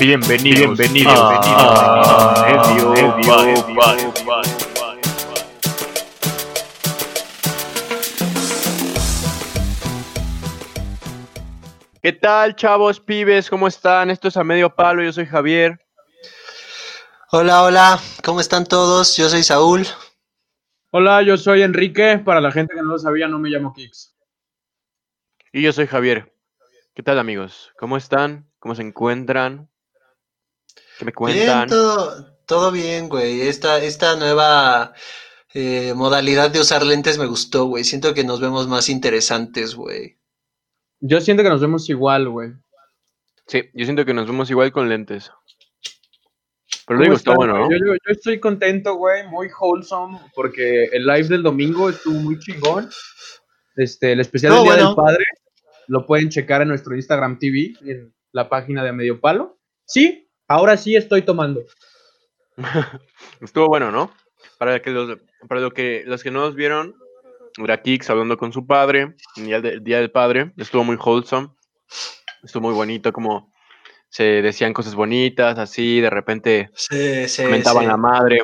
Bienvenido, bienvenido, bienvenido. ¿Qué tal, chavos, pibes? ¿Cómo están? Esto es a medio palo. Yo soy Javier. Hola, hola. ¿Cómo están todos? Yo soy Saúl. Hola, yo soy Enrique. Para la gente que no lo sabía, no me llamo Kix. Y yo soy Javier. ¿Qué tal, amigos? ¿Cómo están? ¿Cómo se encuentran? ¿Qué me cuentan? Bien, todo, todo bien, güey. Esta, esta nueva eh, modalidad de usar lentes me gustó, güey. Siento que nos vemos más interesantes, güey. Yo siento que nos vemos igual, güey. Sí, yo siento que nos vemos igual con lentes. Pero ¿Cómo digo, está bueno. Yo, yo- yo estoy contento, güey, muy wholesome, porque el live del domingo estuvo muy chingón. Este, el especial No, del Día bueno. del Padre lo pueden checar en nuestro Instagram TV, en la página de Medio Palo. Sí, ahora sí estoy tomando. Estuvo bueno, ¿no? Para, que los, para lo que, los que no nos vieron, era Kix hablando con su padre, el día, de- el día del padre, estuvo muy wholesome, estuvo muy bonito, como se decían cosas bonitas, así, de repente Sí, sí, comentaban sí. la madre.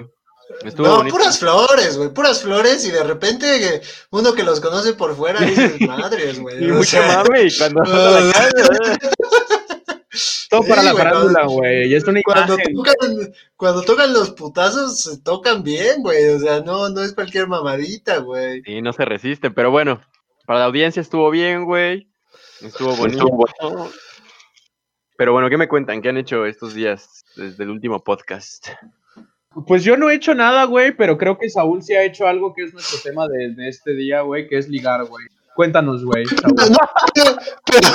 Estuvo No, bonito. puras flores, güey, puras flores y de repente uno que los conoce por fuera dice madres, güey. Y o mucho sea, mame, y cuando vas a la calle, ¿eh? Todo Sí, para la farándula, güey. y Es una Cuando imagen. tocan, cuando tocan los putazos, se tocan bien, güey. O sea, no, no es cualquier mamadita, güey. Sí, no se resisten, pero bueno, para la audiencia estuvo bien, güey. Estuvo bonito. Pero bueno, ¿qué me cuentan? ¿Qué han hecho estos días desde el último podcast? Pues yo no he hecho nada, güey, pero creo que Saúl sí ha hecho algo que es nuestro tema de, de este día, güey, que es ligar, güey. Cuéntanos, güey. No, pero, pero,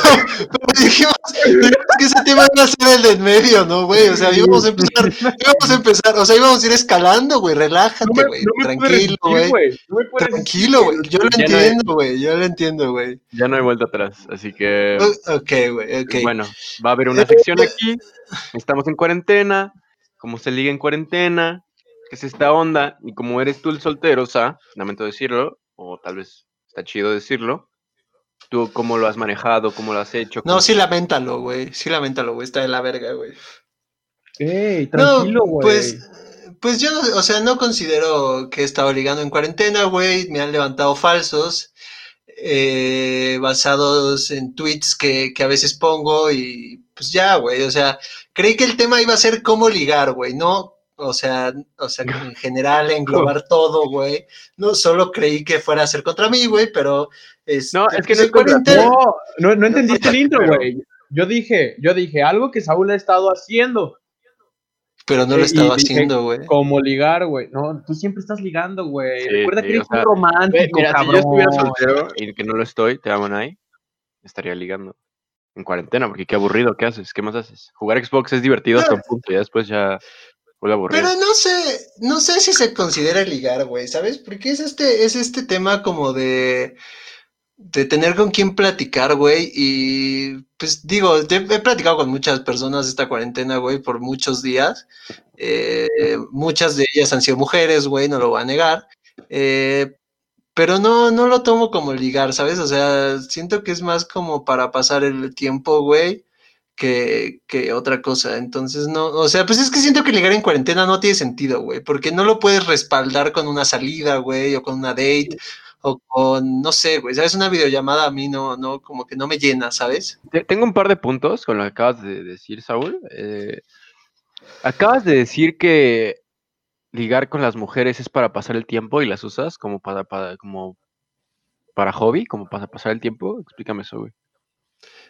dijimos, dijimos que ese tema iba a ser el de en medio, ¿no, güey? O sea, íbamos a empezar, íbamos a empezar, o sea, íbamos a ir escalando, güey, relájate, güey, no tranquilo, güey. No Tranquilo, güey, yo lo entiendo, güey, yo lo entiendo, güey. Ya no hay vuelta atrás, así que Ok, güey, ok. bueno, va a haber una sección aquí. Estamos en cuarentena, como se liga en cuarentena, que es esta onda, y como eres tú el soltero, o sea, lamento decirlo, o tal vez está chido decirlo. ¿Tú cómo lo has manejado? ¿Cómo lo has hecho? No, sí, lamentalo, güey, sí, lamentalo, güey, está de la verga, güey. Ey, No, tranquilo, güey. pues, pues yo, no- o sea, no considero que he estado ligando en cuarentena, güey. Me han levantado falsos, eh, basados en tweets que, que a veces pongo y pues ya, güey. O sea, creí que el tema iba a ser cómo ligar, güey, no, o sea, o sea, en general englobar todo, güey. No solo creí que fuera a ser contra mí, güey, pero este, No, es que no es contra No, no, no entendiste el intro, Pero- güey. Yo dije, yo dije algo que Saúl ha estado haciendo. pero no lo Eh, he estado y dije, haciendo, güey. Como ligar, güey. No, tú siempre estás ligando, güey. Sí, Recuerda sí, que eres o sea, un romántico, Mira, si cabrón. yo estuviera soltero y que no lo estoy, te amo, Nay, estaría ligando en cuarentena, porque qué aburrido, ¿qué haces? ¿Qué más haces? Jugar Xbox es divertido hasta un punto, ya después ya Pero no sé, no sé si se considera ligar, güey, ¿sabes? Porque es este, es este tema como de, de tener con quién platicar, güey, y pues digo, he, he platicado con muchas personas esta cuarentena, güey, por muchos días. Eh, muchas de ellas han sido mujeres, güey, no lo voy a negar. Eh, pero no, no lo tomo como ligar, ¿sabes? O sea, siento que es más como para pasar el tiempo, güey que, que otra cosa. Entonces, no, o sea, pues es que siento que ligar en cuarentena no tiene sentido, güey, porque no lo puedes respaldar con una salida, güey, o con una date, o con, no sé, güey, ¿sabes? Una videollamada a mí no, no, como que no me llena, ¿sabes? Te- Tengo un par de puntos con lo que acabas de decir, Saúl. Eh, acabas de decir que ligar con las mujeres es para pasar el tiempo y las usas como para, para, como para hobby, como para pasar el tiempo. Explícame eso, güey.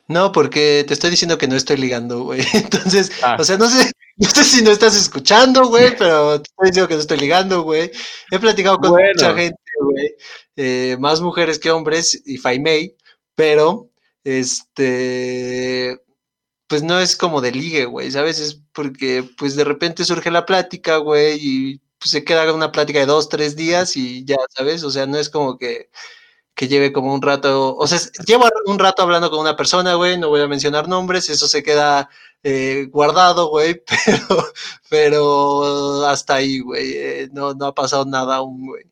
No, porque te estoy diciendo que no estoy ligando, güey. Entonces, Ah. o sea, no sé, no sé si no estás escuchando, güey, pero te estoy diciendo que no estoy ligando, güey. He platicado con Bueno. mucha gente, güey, eh, más mujeres que hombres y Faimei, pero, este, pues no es como de ligue, güey, ¿sabes? Es porque, pues de repente surge la plática, güey, y pues, se queda una plática de dos, tres días y ya, ¿sabes? O sea, no es como que que lleve como un rato, o sea, llevo un rato hablando con una persona, güey, no voy a mencionar nombres, eso se queda eh, guardado, güey, pero, pero hasta ahí, güey, eh, no, no ha pasado nada aún, güey.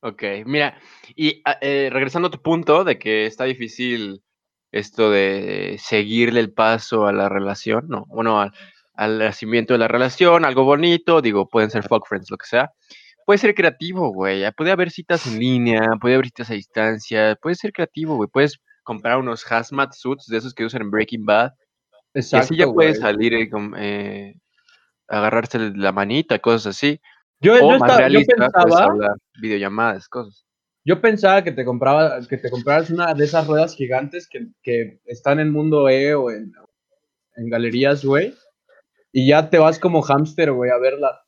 Ok, mira, y ah, eh, regresando a tu punto de que está difícil esto de seguirle el paso a la relación, no, bueno, al, al nacimiento de la relación, algo bonito, digo, pueden ser fuck friends, lo que sea. Puede ser creativo, güey. ya Puede haber citas en línea, puede haber citas a distancia, puede ser creativo, güey. Puedes comprar unos hazmat suits de esos que usan en Breaking Bad. y Exacto, así ya puedes güey. salir y com- eh, agarrarse la manita, cosas así. Yo, O yo, más estaba- yo realista, pensaba, videollamadas, cosas. yo pensaba que te compraba, que te compraras una de esas ruedas gigantes que, que están en Mundo E o en, en galerías, güey. Y ya te vas como hámster, güey, a verla.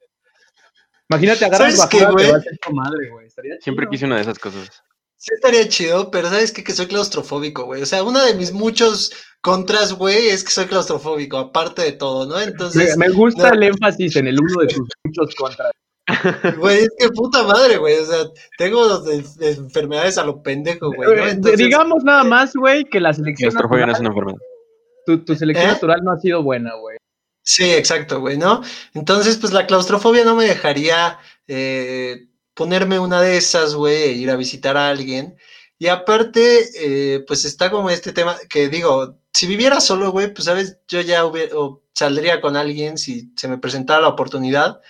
Imagínate, agarras ¿Sabes qué, basura, güey? madre, güey. Estaría Siempre chido. quise una de esas cosas. Sí estaría chido, pero ¿sabes qué? Que soy claustrofóbico, güey. O sea, uno de mis muchos contras, güey, es que soy claustrofóbico, aparte de todo, ¿no? Me, Entonces, me gusta no. el énfasis en el uno de tus muchos contras. güey, es que puta madre, güey. O sea, tengo de- de enfermedades a lo pendejo, güey. ¿no? Eh, Entonces, Digamos nada más, güey, que la selección Claustrofobia no es natural, una enfermedad. tu, tu selección ¿Eh? natural no ha sido buena, güey. Sí, exacto, güey, ¿no? Entonces, pues la claustrofobia no me dejaría eh, ponerme una de esas, güey, e ir a visitar a alguien. Y aparte, eh, pues está como este tema que digo, si viviera solo, güey, pues sabes, yo ya hubiera- saldría con alguien si se me presentara la oportunidad.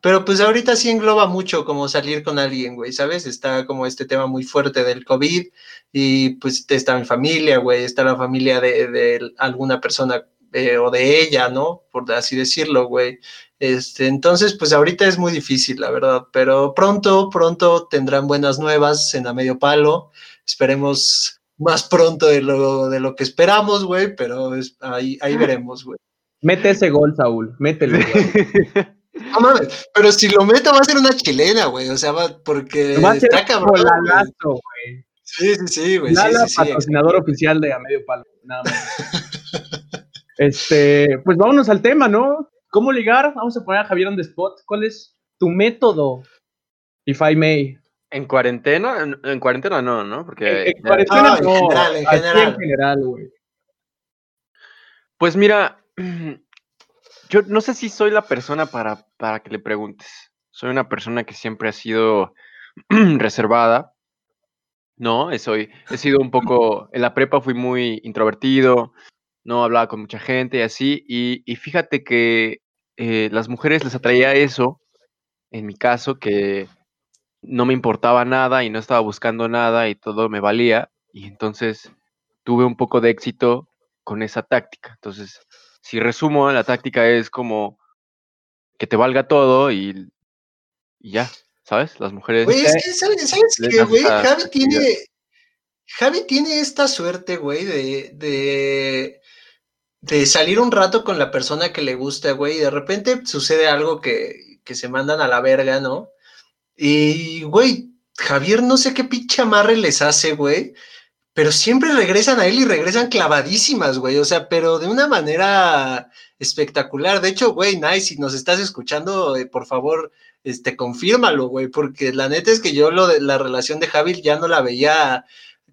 Pero pues ahorita sí engloba mucho como salir con alguien, güey, ¿sabes? Está como este tema muy fuerte del COVID y pues está mi familia, güey, está la familia de alguna persona eh, o de ella, ¿no? Por así decirlo, güey. Este, entonces, pues ahorita es muy difícil, la verdad, pero pronto, pronto tendrán buenas nuevas en a medio palo. Esperemos más pronto de lo, de lo que esperamos, güey, pero es- ahí, ahí veremos, güey. Mete ese gol, Saúl. Mételo. No mames, pero si lo meto va a ser una chilena, güey, o sea, va, porque Va a ser está cabrón. güey. Sí, sí, sí, güey. Lala, sí, sí, patrocinador oficial de A Medio Palo. Nada más. este, pues vámonos al tema, ¿no? ¿Cómo ligar? Vamos a poner a Javier on the spot. ¿Cuál es tu método? If I may. En cuarentena, en, en cuarentena no, ¿no? Porque En, cuarentena No, en no, general, en general. en general, güey. Pues mira, yo no sé si soy la persona para, para que le preguntes. Soy una persona que siempre ha sido reservada, ¿no? Soy, he sido un poco, en la prepa fui muy introvertido, no hablaba con mucha gente y así, y, y fíjate que eh, las mujeres les atraía eso, en mi caso, que no me importaba nada y no estaba buscando nada y todo me valía, y entonces tuve un poco de éxito con esa táctica. Entonces, si resumo, la táctica es como que te valga todo y, y ya, ¿sabes? Las mujeres... Güey, es que, ¿sabes, qué, güey? Javi tiene, Javi tiene esta suerte, güey, de, de, de salir un rato con la persona que le gusta, güey, y de repente sucede algo que, que se mandan a la verga, ¿no? Y, güey, Javier no sé qué pinche amarre les hace, güey, pero siempre regresan a él y regresan clavadísimas, güey, o sea, pero de una manera espectacular. De hecho, güey, Nice, si nos estás escuchando, eh, por favor, este, confírmalo, güey, porque la neta es que yo lo de la relación de Javi ya no la veía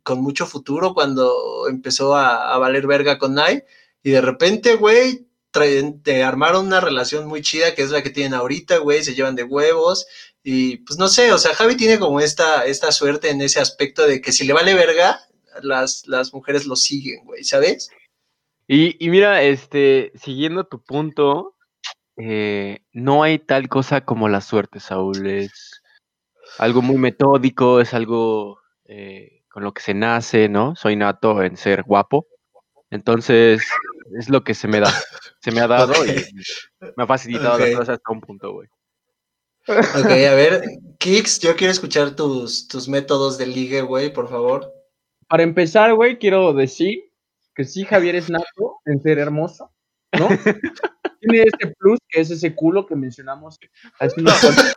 con mucho futuro cuando empezó a, valer verga con Nai, y de repente, güey, te armaron una relación muy chida, que es la que tienen ahorita, güey, se llevan de huevos, y pues no sé, o sea, Javi tiene como esta, esta suerte en ese aspecto de que si le vale verga, las, las mujeres lo siguen, güey, ¿sabes? Y, y mira, este, siguiendo tu punto, eh, no hay tal cosa como la suerte, Saúl. Es algo muy metódico, es algo eh, con lo que se nace, ¿no? Soy nato en ser guapo. Entonces, es lo que se me da. Se me ha dado y me ha facilitado las Ok. cosas hasta un punto, güey. Ok, a ver, Kix, yo quiero escuchar tus, tus métodos de ligue, güey, por favor. Para empezar, güey, quiero decir que sí, Javier es nato en ser hermoso, ¿no? Tiene ese plus que es ese culo que mencionamos hace unos cuantos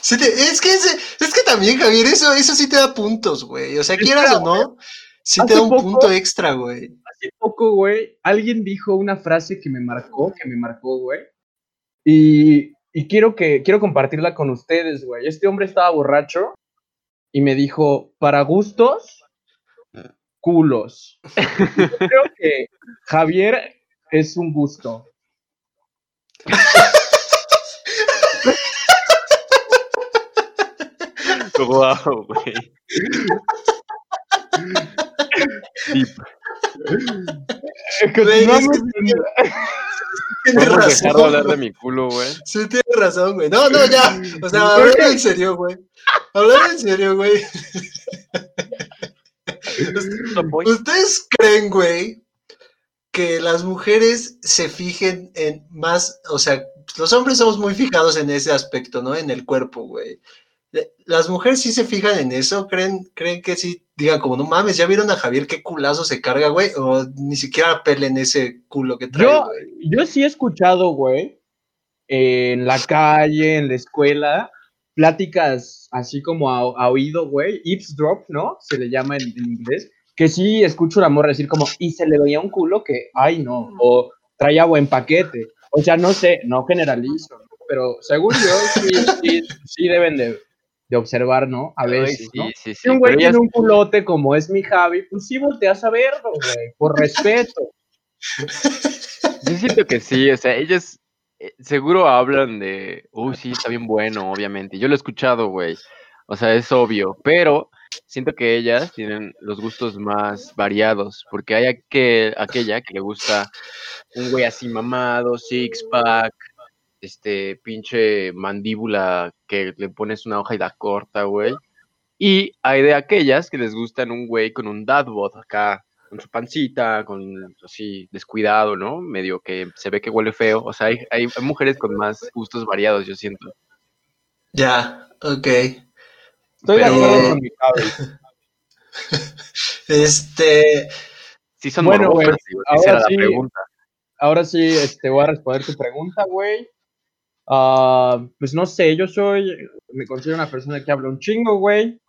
Sí te- es, que ese- es que también, Javier, eso, eso sí te da puntos, güey. O sea, quieras o no, sí te hace da un poco- punto extra, güey. hace poco, güey, alguien dijo una frase que me marcó, que me marcó, güey. Y, y quiero que quiero compartirla con ustedes, güey. Este hombre estaba borracho y me dijo, para gustos, culos. Yo creo que Javier es un gusto. Wow, güey. Continuamos. Tienes ¿Podemos razón. dejar de hablar de mi culo, güey? Sí, tienes razón, güey. No, no, ya. O sea, hablando en serio, güey. Hablando en serio, güey. ¿Ustedes creen, güey, que las mujeres se fijen en más, o sea, los hombres somos muy fijados en ese aspecto, ¿no? En el cuerpo, güey. Las mujeres sí se fijan en eso, creen, creen que sí, digan como, no mames, ya vieron a Javier qué culazo se carga, güey, o ni siquiera pelen ese culo que trae, Yo, güey. yo sí he escuchado, güey, en la calle, en la escuela, pláticas así como a, a oído, güey, eavesdrop, ¿no? Se le llama en, en inglés, que sí escucho una morra decir como, y se le veía un culo que, ay, no, o traía buen paquete. O sea, no sé, no generalizo, pero según yo, sí, sí, sí deben de, de observar, ¿no? A veces, sí, ¿no? sí, sí. Si un güey tiene un culote como es mi Javi, pues sí volteas a verlo, güey, por respeto. Yo siento que sí, o sea, ellas eh, seguro hablan de, uy, sí, está bien bueno, obviamente. Yo lo he escuchado, güey. O sea, es obvio, pero siento que ellas tienen los gustos más variados, porque hay aquel, aquella que le gusta un güey así mamado, six pack, este pinche mandíbula que le pones una hoja y la corta, güey. Y hay de aquellas que les gustan un güey con un dad bod acá, con su pancita, con así descuidado, ¿no? Medio que se ve que huele feo. O sea, hay, hay, hay mujeres con más gustos variados, yo siento. Ya, ok. Estoy de acuerdo con mi. Este, Sí son Bueno, güey, ahora la sí. pregunta. Ahora sí, este, voy a responder tu pregunta, güey. Ah, pues no sé, yo soy, me considero una persona que habla un chingo, güey.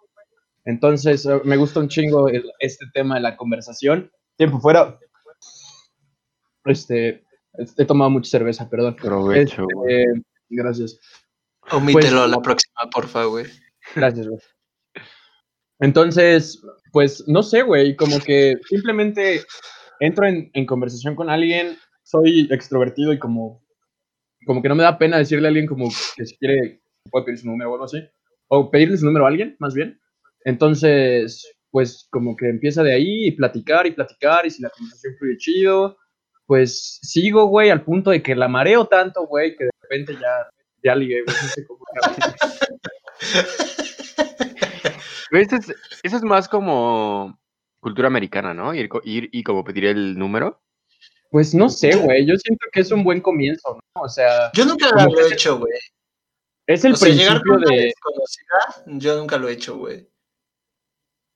Entonces, eh, me gusta un chingo el- este tema de la conversación. Tiempo fuera. Este, he tomado mucha cerveza, perdón. Provecho, Este, güey. gracias. omítelo Pues- la próxima, porfa, güey. Gracias, güey. Entonces, pues no sé, güey, como que simplemente entro en, en conversación con alguien, soy extrovertido y como, como que no me da pena decirle a alguien como que si quiere, puede pedir su número o algo así, o pedirle su número a alguien, más bien. Entonces, pues como que empieza de ahí y platicar y platicar y si la conversación fluye chido, pues sigo, güey, al punto de que la mareo tanto, güey, que de repente ya, ya ligué, güey, no sé cómo. Eso es, eso es más como cultura americana, ¿no? Ir, ir y como pedir el número. Pues no sé, güey. Yo siento que es un buen comienzo, ¿no? O sea, Yo nunca lo he hecho, güey. es el O sea, llegar principio con una de. desconocida, yo nunca lo he hecho, güey.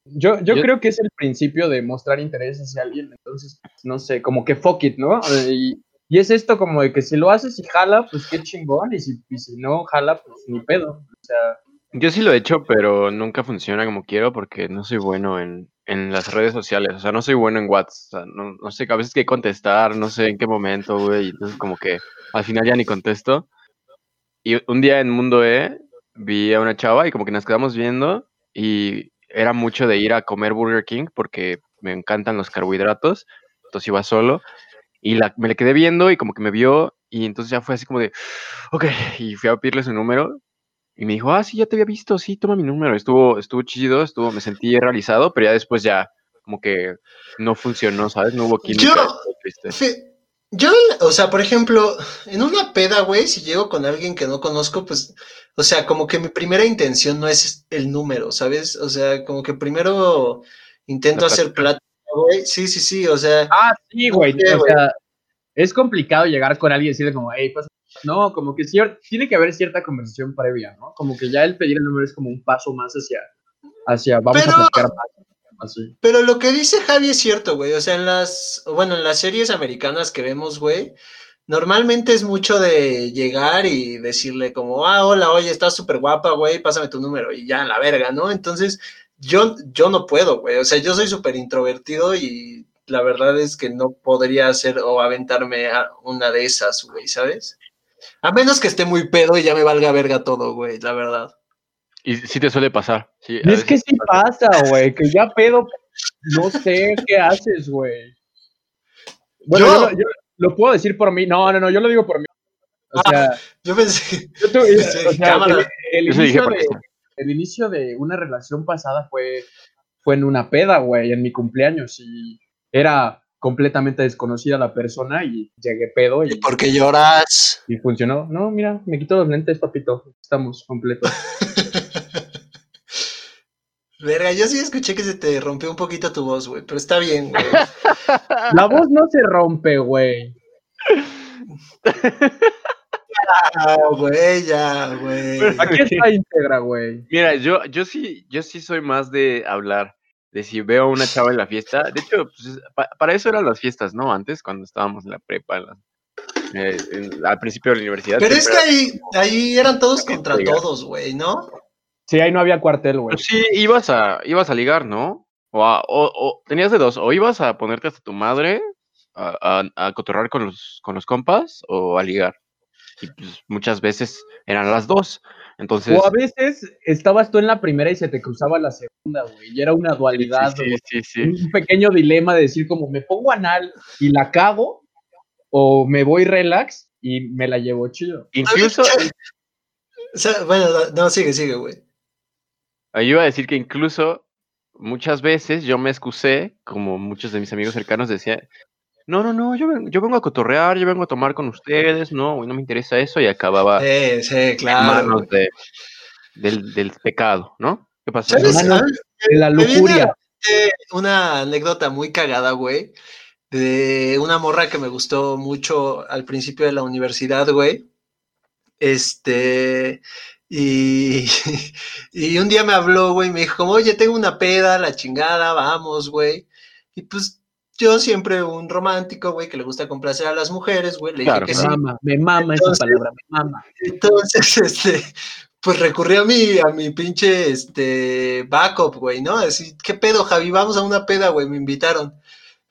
Yo, yo Yo- creo que es el principio de mostrar interés hacia alguien. Entonces, no sé, como que fuck it, ¿no? Y, y es esto como de que si lo haces y jala, pues qué chingón. Y si, y si no jala, pues ni pedo. O sea, Yo sí lo he hecho, pero nunca funciona como quiero porque no soy bueno en, en las redes sociales. O sea, no soy bueno en WhatsApp. O sea, no, no sé, a veces que contestar, no sé en qué momento, güey. Entonces, como que al final ya ni contesto. Y un día en Mundo E vi a una chava y como que nos quedamos viendo y era mucho de ir a comer Burger King porque me encantan los carbohidratos. Entonces iba solo y la, me le quedé viendo y como que me vio y entonces ya fue así como de, ok, y fui a pedirle su número y me dijo, ah, sí, ya te había visto, sí, toma mi número. Estuvo, estuvo chido, estuvo, me sentí realizado, pero ya después ya como que no funcionó, ¿sabes? No hubo química. Yo-. Fe- Yo, o sea, por ejemplo, en una peda, güey, si llego con alguien que no conozco, pues, o sea, como que mi primera intención no es el número, ¿sabes? O sea, como que primero intento hacer plática, güey. Sí, sí, sí, o sea, ah, sí, güey. sé, O sea, es complicado llegar con alguien y decirle como, hey, pasa. No, como que tiene que haber cierta conversación previa, ¿no? Como que ya el pedir el número es como un paso más hacia, hacia vamos Pero- a platicar más. Así. Pero lo que dice Javi es cierto, güey. O sea, en las, bueno, en las series americanas que vemos, güey, normalmente es mucho de llegar y decirle como, ah, hola, oye, estás súper guapa, güey, pásame tu número y ya, la verga, ¿no? Entonces, yo, yo no puedo, güey. O sea, yo soy súper introvertido y la verdad es que no podría hacer o aventarme a una de esas, güey, ¿sabes? A menos que esté muy pedo y ya me valga verga todo, güey, la verdad. Y sí te suele pasar. Sí, a Y es veces que sí pasa. güey, que ya pedo, no sé qué haces, güey. Bueno, Yo- yo, lo- yo lo puedo decir por mí. No, no, no, yo lo digo por mí. O Ah, sea, Yo pensé, yo tuve- sí, o sea, cámara. el, inicio de, el inicio de una relación pasada fue, fue en una peda, güey, en mi cumpleaños y era completamente desconocida la persona y llegué pedo y, ¿Y por qué lloras? y funcionó. No, mira, me quito los lentes, papito, estamos completos. Verga, yo sí escuché que se te rompió un poquito tu voz, güey, pero está bien, güey. La voz no se rompe, güey. Ah, güey, ya, güey. Aquí está íntegra, güey. Mira, yo, yo sí, yo sí soy más de hablar, de si veo a una chava en la fiesta. De hecho, pues, es- pa- para eso eran las fiestas, ¿no? Antes, cuando estábamos en la prepa, en la- eh, en- al principio de la universidad. Pero es que ahí, ahí eran todos contra todos, güey, ¿no? Sí, ahí no había cuartel, güey. Pues sí, ibas a, ibas a ligar, ¿no? O, a- o- o tenías de dos, o ibas a ponerte hasta tu madre a, a, a cotorrar con los, con los compas o a ligar. Y pues muchas veces eran las dos. Entonces, O a veces estabas tú en la primera y se te cruzaba la segunda, güey. Y era una dualidad, sí, güey. sí, sí. Un pequeño dilema de decir como me pongo anal y la cago o me voy relax y me la llevo chido. Incluso, O sea, bueno, no, sigue, sigue, güey. yo iba a decir que incluso muchas veces yo me excusé, como muchos de mis amigos cercanos decían, no, no, no, yo, ven- yo vengo a cotorrear, yo vengo a tomar con ustedes, no, güey, no me interesa eso, y acababa Sí, sí, en claro. manos de, del, del pecado, ¿no? ¿Qué Ah, De la lujuria. eh, una anécdota muy cagada, güey, de una morra que me gustó mucho al principio de la universidad, güey. Este, y, y un día me habló, güey, me dijo, como, oye, tengo una peda, la chingada, vamos, güey. Y pues yo siempre un romántico, güey, que le gusta complacer a las mujeres, güey, le Claro. dije que Me sí. mama, me mama esa Entonces- palabra, me mama. Entonces, este, pues recurrí a mi, a mi pinche, este, backup, güey, ¿no? Así, ¿qué pedo, Javi? Vamos a una peda, güey, me invitaron.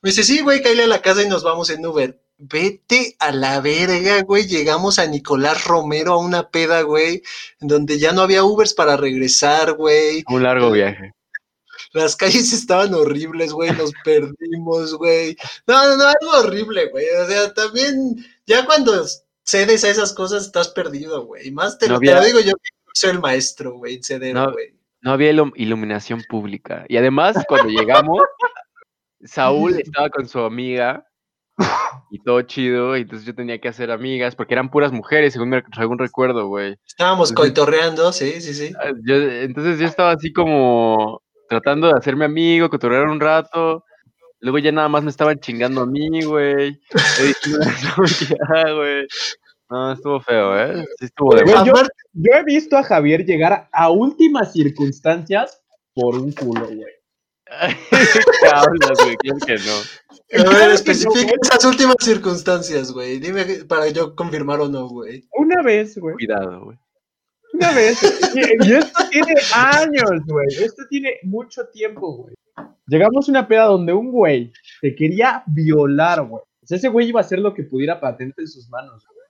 Me dice, sí, güey, cállate a la casa y nos vamos en Uber. Vete a la verga, güey. Llegamos a Nicolás Romero a una peda, güey, en donde ya no había Ubers para regresar, güey. Un largo viaje. Las calles estaban horribles, güey, nos perdimos, güey. No, no, no, algo horrible, güey. O sea, también, ya cuando cedes a esas cosas estás perdido, güey. Y Más te, No lo, te lo había- digo yo que soy el maestro, güey, en ceder, No. güey. No había ilum- iluminación pública. Y además, cuando llegamos, Saúl estaba con su amiga y todo chido. Y entonces yo tenía que hacer amigas porque eran puras mujeres, según, me- según recuerdo, güey. Estábamos Entonces- coitorreando, sí, sí, sí. Ah, yo- entonces yo estaba así como tratando de hacerme amigo, cotorrear un rato. Luego ya nada más me estaban chingando a mí, güey. "No, ya, güey. No, estuvo feo, ¿eh? Sí estuvo de yo- Yo he visto a Javier llegar a últimas circunstancias por un culo, güey. ¿Qué hablas, güey? Claro que no. a ver, especifica esas últimas circunstancias, güey. Dime para yo confirmar o no, güey. Una vez, güey. Cuidado, güey. Una vez. Y, esto tiene años, güey. Esto tiene mucho tiempo, güey. Llegamos a una peda donde un güey te quería violar, güey. O sea, ese güey iba a hacer lo que pudiera patente en sus manos, güey.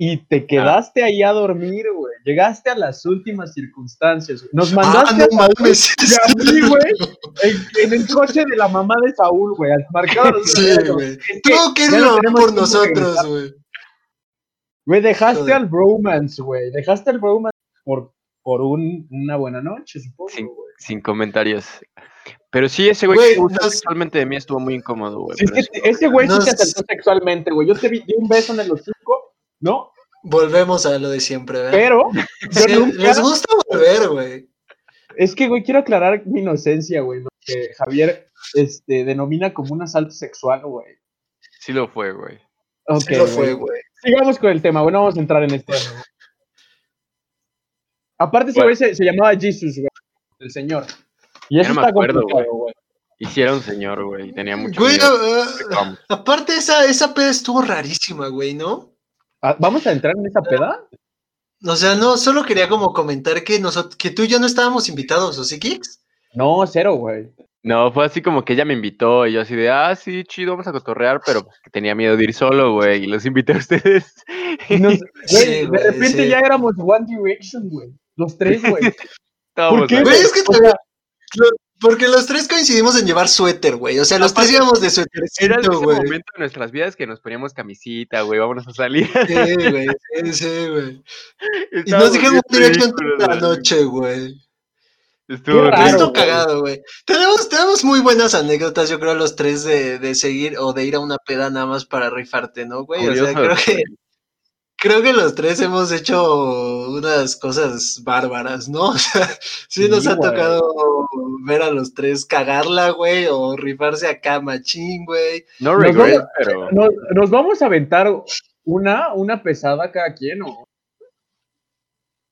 Y te quedaste ahí a dormir, güey. Llegaste a las últimas circunstancias, güey. Nos Ah, mandaste no a mames. mí, güey, en, en el coche de la mamá de Saúl, güey. Al marcado los Sí, güey. Es que que ya por nosotros, güey. Güey, dejaste Joder. al bromance, güey. Dejaste al bromance por, por un, una buena noche, supongo, Sí. güey. Sin comentarios. Pero sí, ese güey Güey, que nos- sexualmente de mí estuvo muy incómodo, güey. Sí, es pero que sí. ese güey sí Nos- te asaltó sexualmente, güey. Yo te vi, di un beso en el hocico, ¿no? Volvemos a lo de siempre, ¿verdad? Pero yo Sí, nunca... Les gusta volver, güey. Es que, güey, quiero aclarar mi inocencia, güey. Lo que Javier este, denomina como un asalto sexual, güey. Sí lo fue, güey. Ok, Sí lo fue, güey. Sigamos con el tema, güey. No vamos a entrar en este tema. Aparte, ese Bueno. güey se, se llamaba Jesus, güey. El señor. Y eso no está acuerdo, complicado, güey. Un señor, güey. Tenía mucho Güey, miedo. Vamos. aparte esa, esa peda estuvo rarísima, güey, ¿no? Ah, ¿Vamos a entrar en esa peda? O sea, no, solo quería como comentar que nosotros, que tú y yo no estábamos invitados, ¿o sí, Kix? No, cero, güey. No, fue así como que ella me invitó y yo así de, ah, sí, chido, vamos a cotorrear, pero pues, que tenía miedo de ir solo, güey, y los invité a ustedes. Y nos- Sí, de repente sí. ya éramos One Direction, güey. Los tres, güey. ¿Por qué. Güey, es que O sea, Porque los tres coincidimos en llevar suéter, güey. O sea, los tres íbamos de Era suétercito, ese güey. momento de nuestras vidas que nos poníamos camisita, güey, vámonos a salir. Sí, güey, sí, sí, güey. Y nos dijeron One Direction toda la noche, güey. Estuvo raro, cagado, güey. Tenemos, tenemos muy buenas anécdotas, yo creo, los tres de, de seguir o de ir a una peda nada más para rifarte, ¿no, güey? O sea, creo que, creo que los tres hemos hecho unas cosas bárbaras, ¿no? O sea, sí, Sí, nos ha tocado ver a los tres cagarla, güey, o rifarse acá machín, güey. No regret, pero. Nos, nos vamos a aventar una, una pesada cada quien, ¿o?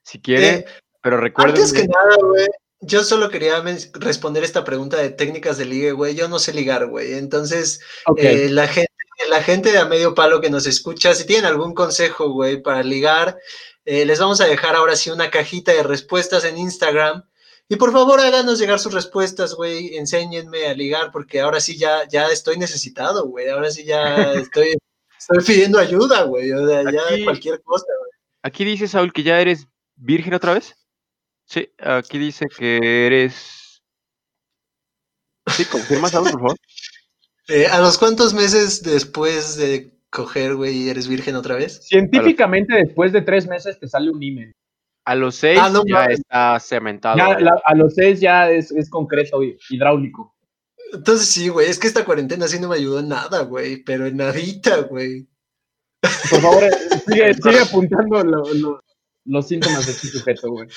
Si quieren, Eh, pero recuerden. Antes que nada, güey, yo solo quería responder esta pregunta de técnicas de ligue, güey. Yo no sé ligar, güey. Entonces, eh, la gente, la gente de a medio palo que nos escucha, si tienen algún consejo, güey, para ligar, eh, les vamos a dejar ahora sí una cajita de respuestas en Instagram. Y por favor, háganos llegar sus respuestas, güey. Enséñenme a ligar, porque ahora sí ya, ya estoy necesitado, güey. Ahora sí ya estoy, estoy pidiendo ayuda, güey. O sea, ya Aquí- cualquier cosa. Aquí dice Saúl que ya eres virgen otra vez. Sí, aquí dice que eres. Sí, confirma Saúl, por favor. Eh, ¿A los cuántos meses después de coger, güey, eres virgen otra vez? Científicamente, después de tres meses te sale un imen. A los seis Ah, no ya está cementado. Ya, güey. la- a los seis ya es, es concreto y hidráulico. Entonces sí, güey, es que esta cuarentena sí no me ayudó en nada, güey, pero en nadita, güey. Por favor, sigue, sigue apuntando lo- lo- los síntomas de tu sujeto, güey.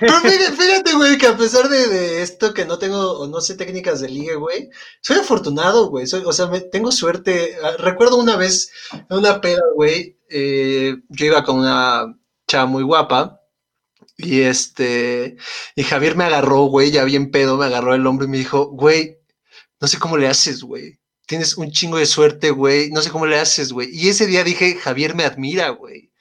Pero fíjate, güey, que a pesar de, de esto que no tengo o no sé técnicas de ligue, güey, soy afortunado, güey. Soy, o sea, me, tengo suerte. Ah, Recuerdo una vez en una peda, güey, eh, yo iba con una chava muy guapa. Y este, y Javier me agarró, güey, ya bien pedo, me agarró el hombro y me dijo, güey, no sé cómo le haces, güey. Tienes un chingo de suerte, güey. No sé cómo le haces, güey. Y ese día dije, Javier me admira, güey.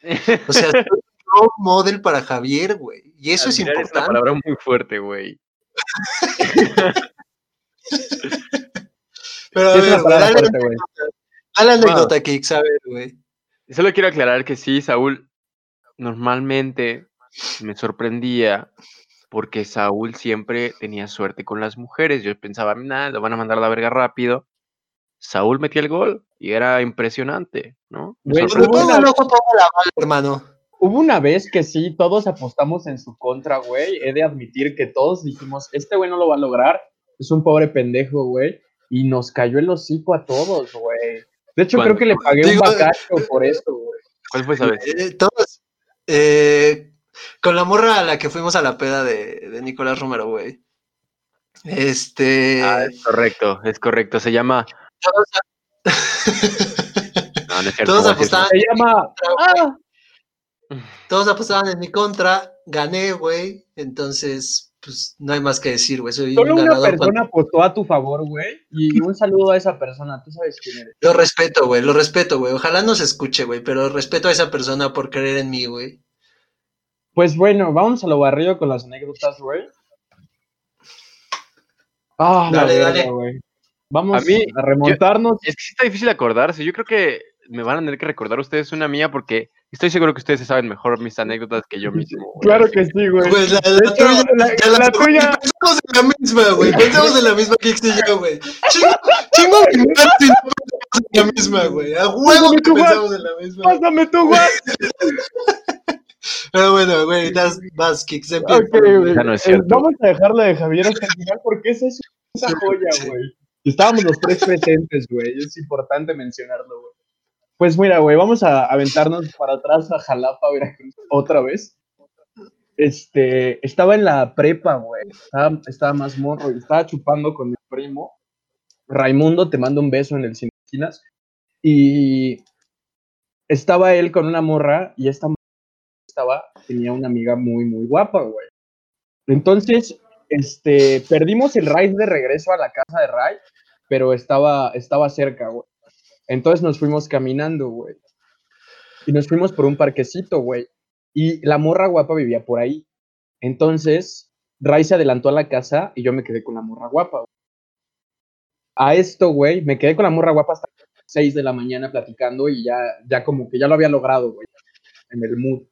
O sea, role model para Javier, güey. Y eso es Admirar una importante. palabra muy fuerte, güey. Pero a es ver, una güey, dale, fuerte, güey. dale anécdota, Kix, a ver, güey. Solo quiero aclarar que sí, Saúl, normalmente me sorprendía porque Saúl siempre tenía suerte con las mujeres. Yo pensaba, nada, lo van a mandar a la verga rápido. Saúl metía el gol y era impresionante, ¿no? Güey, una- bala, hermano. Hubo una vez que sí, todos apostamos en su contra, güey. He de admitir que todos dijimos, este güey no lo va a lograr. Es un pobre pendejo, güey. Y nos cayó el hocico a todos, güey. De hecho, ¿Cuándo? creo que le pagué Digo- un bacacho por eso, güey. ¿Cuál fue esa vez? Eh, todos. eh, con la morra a la que fuimos a la peda de, de Nicolás Romero, güey. Este. Ah, es correcto, es correcto. Se llama. No, no es cierto. Todos no a decir apostaban, Se llama... Ah, todos apostaban en mi contra, gané, güey. Entonces, pues no hay más que decir, güey. Soy solo un una persona cuando- apostó a tu favor, güey. Y un saludo a esa persona. Tú sabes quién eres. Lo respeto, güey, lo respeto, güey. Ojalá no se escuche, güey, pero respeto a esa persona por creer en mí, güey. Pues bueno, vamos a lo barrio con las anécdotas, güey. Ah, la Dale, verga, dale. güey. Vamos A mí, a remontarnos. Es que sí está difícil acordarse. Yo creo que me van a tener que recordar ustedes una mía porque estoy seguro que ustedes se saben mejor mis anécdotas que yo mismo. güey. Claro que sí, güey. Pues la, la De hecho, tuya, la- la la tuya- Pensamos en la misma, güey. Pensamos en la misma que y yo, güey. Chingo, chingo mi no pensamos en la misma, güey. A huevo Pásame que pensamos en la misma. Pásame tu güey. Pero bueno, güey, das, vas, Kix, empieza. Ok, güey. Ya no es Eh, cierto. Vamos a dejarla de Javier hasta el final porque esa es Sí, joya, sí. güey. Estábamos los tres presentes, güey. Es importante mencionarlo, güey. Pues mira, güey, vamos a aventarnos para atrás a Jalapa, Veracruz, otra vez. Este, estaba en la prepa, güey. Estaba, más morro y estaba chupando con mi primo. Raimundo, te mando un beso en el Cine. Y estaba él con una morra y esta morra estaba, tenía una amiga muy, muy guapa, güey. Entonces, este, perdimos el ride de regreso a la casa de Ray, pero estaba, estaba cerca, güey. Entonces nos fuimos caminando, güey. Y nos fuimos por un parquecito, güey. Y la morra guapa vivía por ahí. Entonces, Ray se adelantó a la casa y yo me quedé con la morra guapa. A esto, güey, me quedé con la morra guapa hasta 6 de la mañana platicando y ya, ya como que ya lo había logrado, güey, en el mood.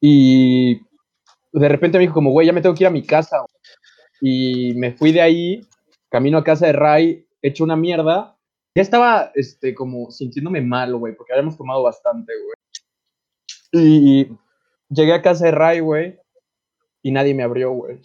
Y de repente me dijo como, güey, ya me tengo que ir a mi casa. Y me fui de ahí, camino a casa de Ray, hecho una mierda. Ya estaba, este, como sintiéndome mal, güey, porque habíamos tomado bastante, güey. Y llegué a casa de Ray, güey, y nadie me abrió, güey.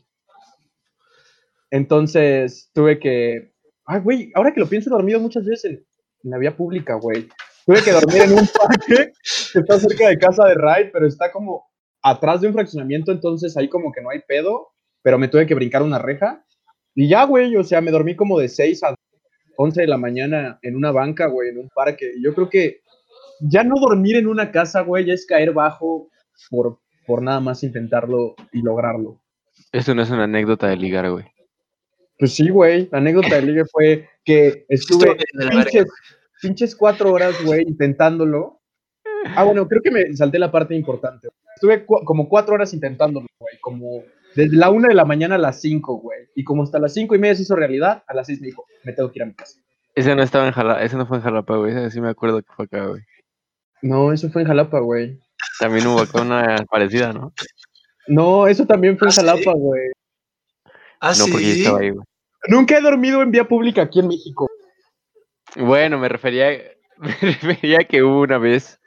Entonces tuve que. Ay, güey, ahora que lo pienso, he dormido muchas veces en, en la vía pública, güey. Tuve que dormir en un parque que está cerca de casa de Ray, pero está como atrás de un fraccionamiento, entonces ahí como que no hay pedo, pero me tuve que brincar una reja. Y ya, güey, o sea, me dormí como de 6 a 11 de la mañana en una banca, güey, en un parque. Y yo creo que ya no dormir en una casa, güey, ya es caer bajo por, por nada más intentarlo y lograrlo. Eso no es una anécdota de ligar, güey. Pues sí, güey. La anécdota de ligue fue que estuve pinches, pinches cuatro horas, güey, intentándolo. Ah, bueno, creo que me salté la parte importante. Estuve cu- como cuatro horas intentándolo, güey. Como desde la una de la mañana a las cinco, güey. Y como hasta las cinco y media se hizo realidad, a las seis me dijo, me tengo que ir a mi casa. Ese no estaba en Jalapa, ese no fue en Jalapa, güey. Ese sí me acuerdo que fue acá, güey. No, eso fue en Jalapa, güey. También hubo acá una parecida, ¿no? No, eso también fue en ¿Ah, sí? Jalapa, güey. Ah, No, porque yo sí. estaba ahí, güey. Nunca he dormido en vía pública aquí en México. Bueno, me refería, me refería a que hubo una vez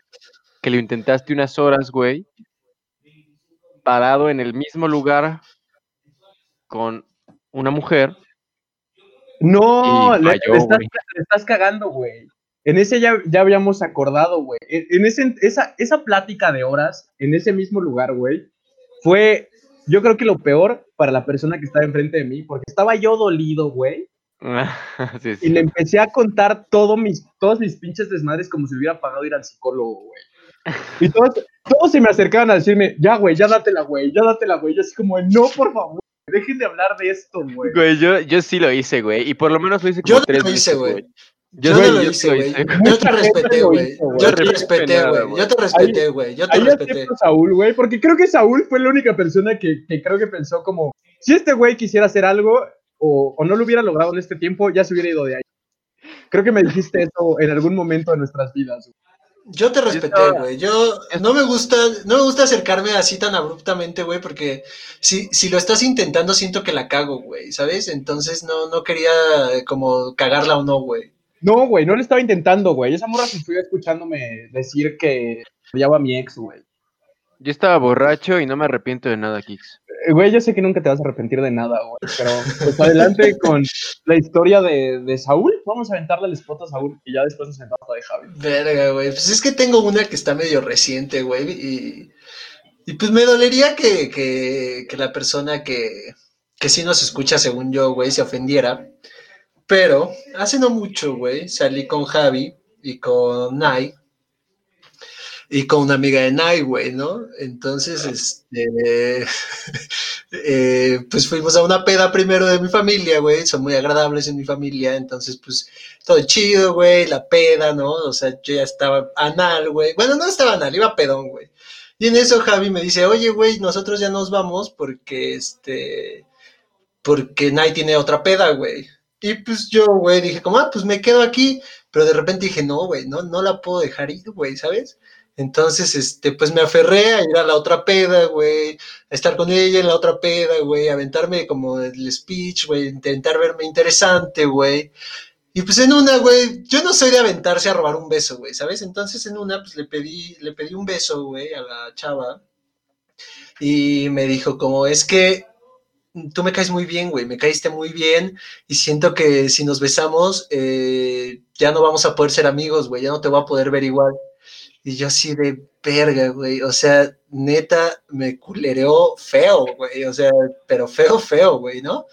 que lo intentaste unas horas, güey, parado en el mismo lugar con una mujer. No, le, falló, le estás, güey. le estás cagando, güey. En ese ya, ya habíamos acordado, güey. En, en ese, esa, esa plática de horas, en ese mismo lugar, güey, fue, yo creo que lo peor para la persona que estaba enfrente de mí, porque estaba yo dolido, güey, sí, sí. y le empecé a contar todo mis, todos mis pinches desmadres como si hubiera pagado ir al psicólogo, güey. Y todos, todos se me acercaban a decirme, ya, güey, ya dátela, güey, ya dátela, güey. Yo así como, no, por favor, dejen de hablar de esto, güey. Güey, yo, yo sí lo hice, güey. Y por lo menos lo hice Yo como no tres lo hice, güey. Yo, Yo no lo yo hice, güey. Yo te respeté, güey. Yo te respeté, güey. Yo te respeté, güey. Yo te Ahí respeté. acepto a Saúl, güey, porque creo que Saúl fue la única persona que, que creo que pensó como, si este güey quisiera hacer algo o, o no lo hubiera logrado en este tiempo, ya se hubiera ido de ahí. Creo que me dijiste eso en algún momento de nuestras vidas. güey. Yo te respeté, güey. Yo no me gusta, no me gusta acercarme así tan abruptamente, güey, porque si, si lo estás intentando siento que la cago, güey, ¿sabes? Entonces no, no quería eh, como cagarla o no, güey. No, güey, no lo estaba intentando, güey. Esa morra se fue escuchándome decir que odiaba a mi ex, güey. Yo estaba borracho y no me arrepiento de nada, Kix. Güey, yo sé que nunca te vas a arrepentir de nada, güey. Pero pues adelante con la historia de, de Saúl. Vamos a aventarle el spot a Saúl y ya después nos sentamos a de Javi. Verga, güey. Pues es que tengo una que está medio reciente, güey, y, y pues me dolería que, que, que la persona que, que sí nos escucha, según yo, güey, se ofendiera. Pero hace no mucho, güey, salí con Javi y con Nai y con una amiga de Nai, güey, ¿no? Entonces, este, eh, pues fuimos a una peda primero de mi familia, güey, son muy agradables en mi familia, entonces, pues, todo chido, güey, la peda, ¿no? O sea, yo ya estaba anal, güey. Bueno, no estaba anal, iba pedón, güey. Y en eso Javi me dice, oye, güey, nosotros ya nos vamos porque, este, porque Nai tiene otra peda, güey. Y pues yo, güey, dije, como, ah, pues me quedo aquí. Pero de repente dije, no, güey, no, no la puedo dejar ir, güey, ¿sabes? Entonces, este, pues me aferré a ir a la otra peda, güey, a estar con ella en la otra peda, güey, aventarme como el speech, güey, intentar verme interesante, güey. Y pues en una, güey, yo no soy de aventarse a robar un beso, güey, ¿sabes? Entonces en una, pues le pedí, le pedí un beso, güey, a la chava. Y me dijo como, es que tú me caes muy bien, güey, me caíste muy bien y siento que si nos besamos, eh, ya no vamos a poder ser amigos, güey, ya no te voy a poder ver igual. Y yo así de verga, güey, o sea, neta, me culereó feo, güey, o sea, pero feo, feo, güey, ¿no?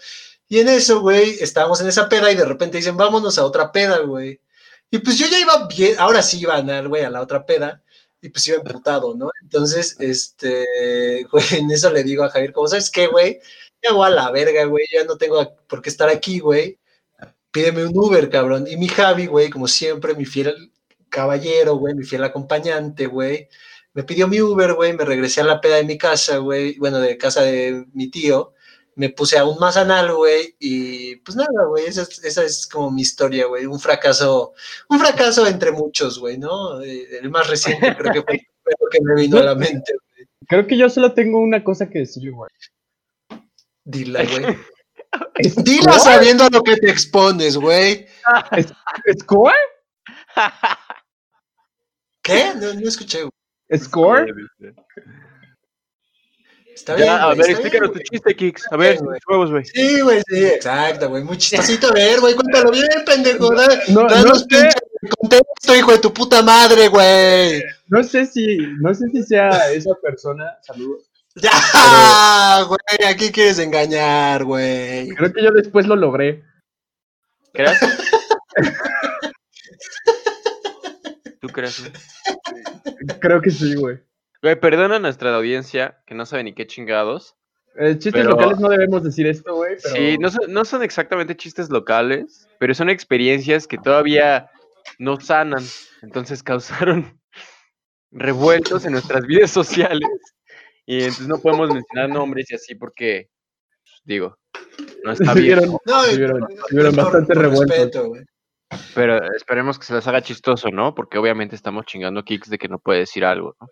Y en eso, güey, estábamos en esa peda y de repente dicen, vámonos a otra peda, güey. Y pues yo ya iba bien, ahora sí iba a andar, güey, a la otra peda. Y pues iba emputado, ¿no? Entonces, este, güey, en eso le digo a Javier, como, ¿sabes qué, güey? Ya voy a la verga, güey, ya no tengo por qué estar aquí, güey. Pídeme un Uber, cabrón. Y mi Javi, güey, como siempre, mi fiel caballero, güey, mi fiel acompañante, güey, me pidió mi Uber, güey, me regresé a la peda de mi casa, güey, bueno, de casa de mi tío, me puse aún más anal, güey, y pues nada, güey, esa, es- esa es como mi historia, güey, un fracaso, un fracaso entre muchos, güey, ¿no? Eh, El más reciente creo que fue el que me vino a la mente, güey. Creo que yo solo tengo una cosa que decir, güey. Dila, güey. ¿Es Dila sabiendo a lo que te expones, güey. ¿Score? ¿Qué? No, no escuché. ¿Score? Está bien, Ya, a güey, ver, explícanos tu chiste, Kix. A ver, huevos, güey. Sí, güey, sí, exacto, güey. Muy chistosito. A ver, güey, cuéntalo bien, pendejo. Da, No, no danos sé. pinche contexto, hijo de tu puta madre, güey. No sé si, no sé si sea esa persona, saludos. Ya, güey, aquí quieres engañar, güey. Creo que yo después lo logré. ¿Crees? ¿Tú crees? güey? Creo que sí, güey. Güey, perdona a nuestra audiencia que no sabe ni qué chingados. Eh, chistes Pero- locales no debemos decir esto, güey. Pero... Sí, no son, no son exactamente chistes locales, pero son experiencias que todavía no sanan. Entonces causaron revueltos en nuestras vidas sociales. Y entonces no podemos mencionar nombres y así porque, pues, digo, no está bien. vieron- No, sí y- vieron- por- sí vieron por- bastante revueltos. respeto, güey. Pero esperemos que se les haga chistoso, ¿no? Porque obviamente estamos chingando Kix de que no puede decir algo, ¿no?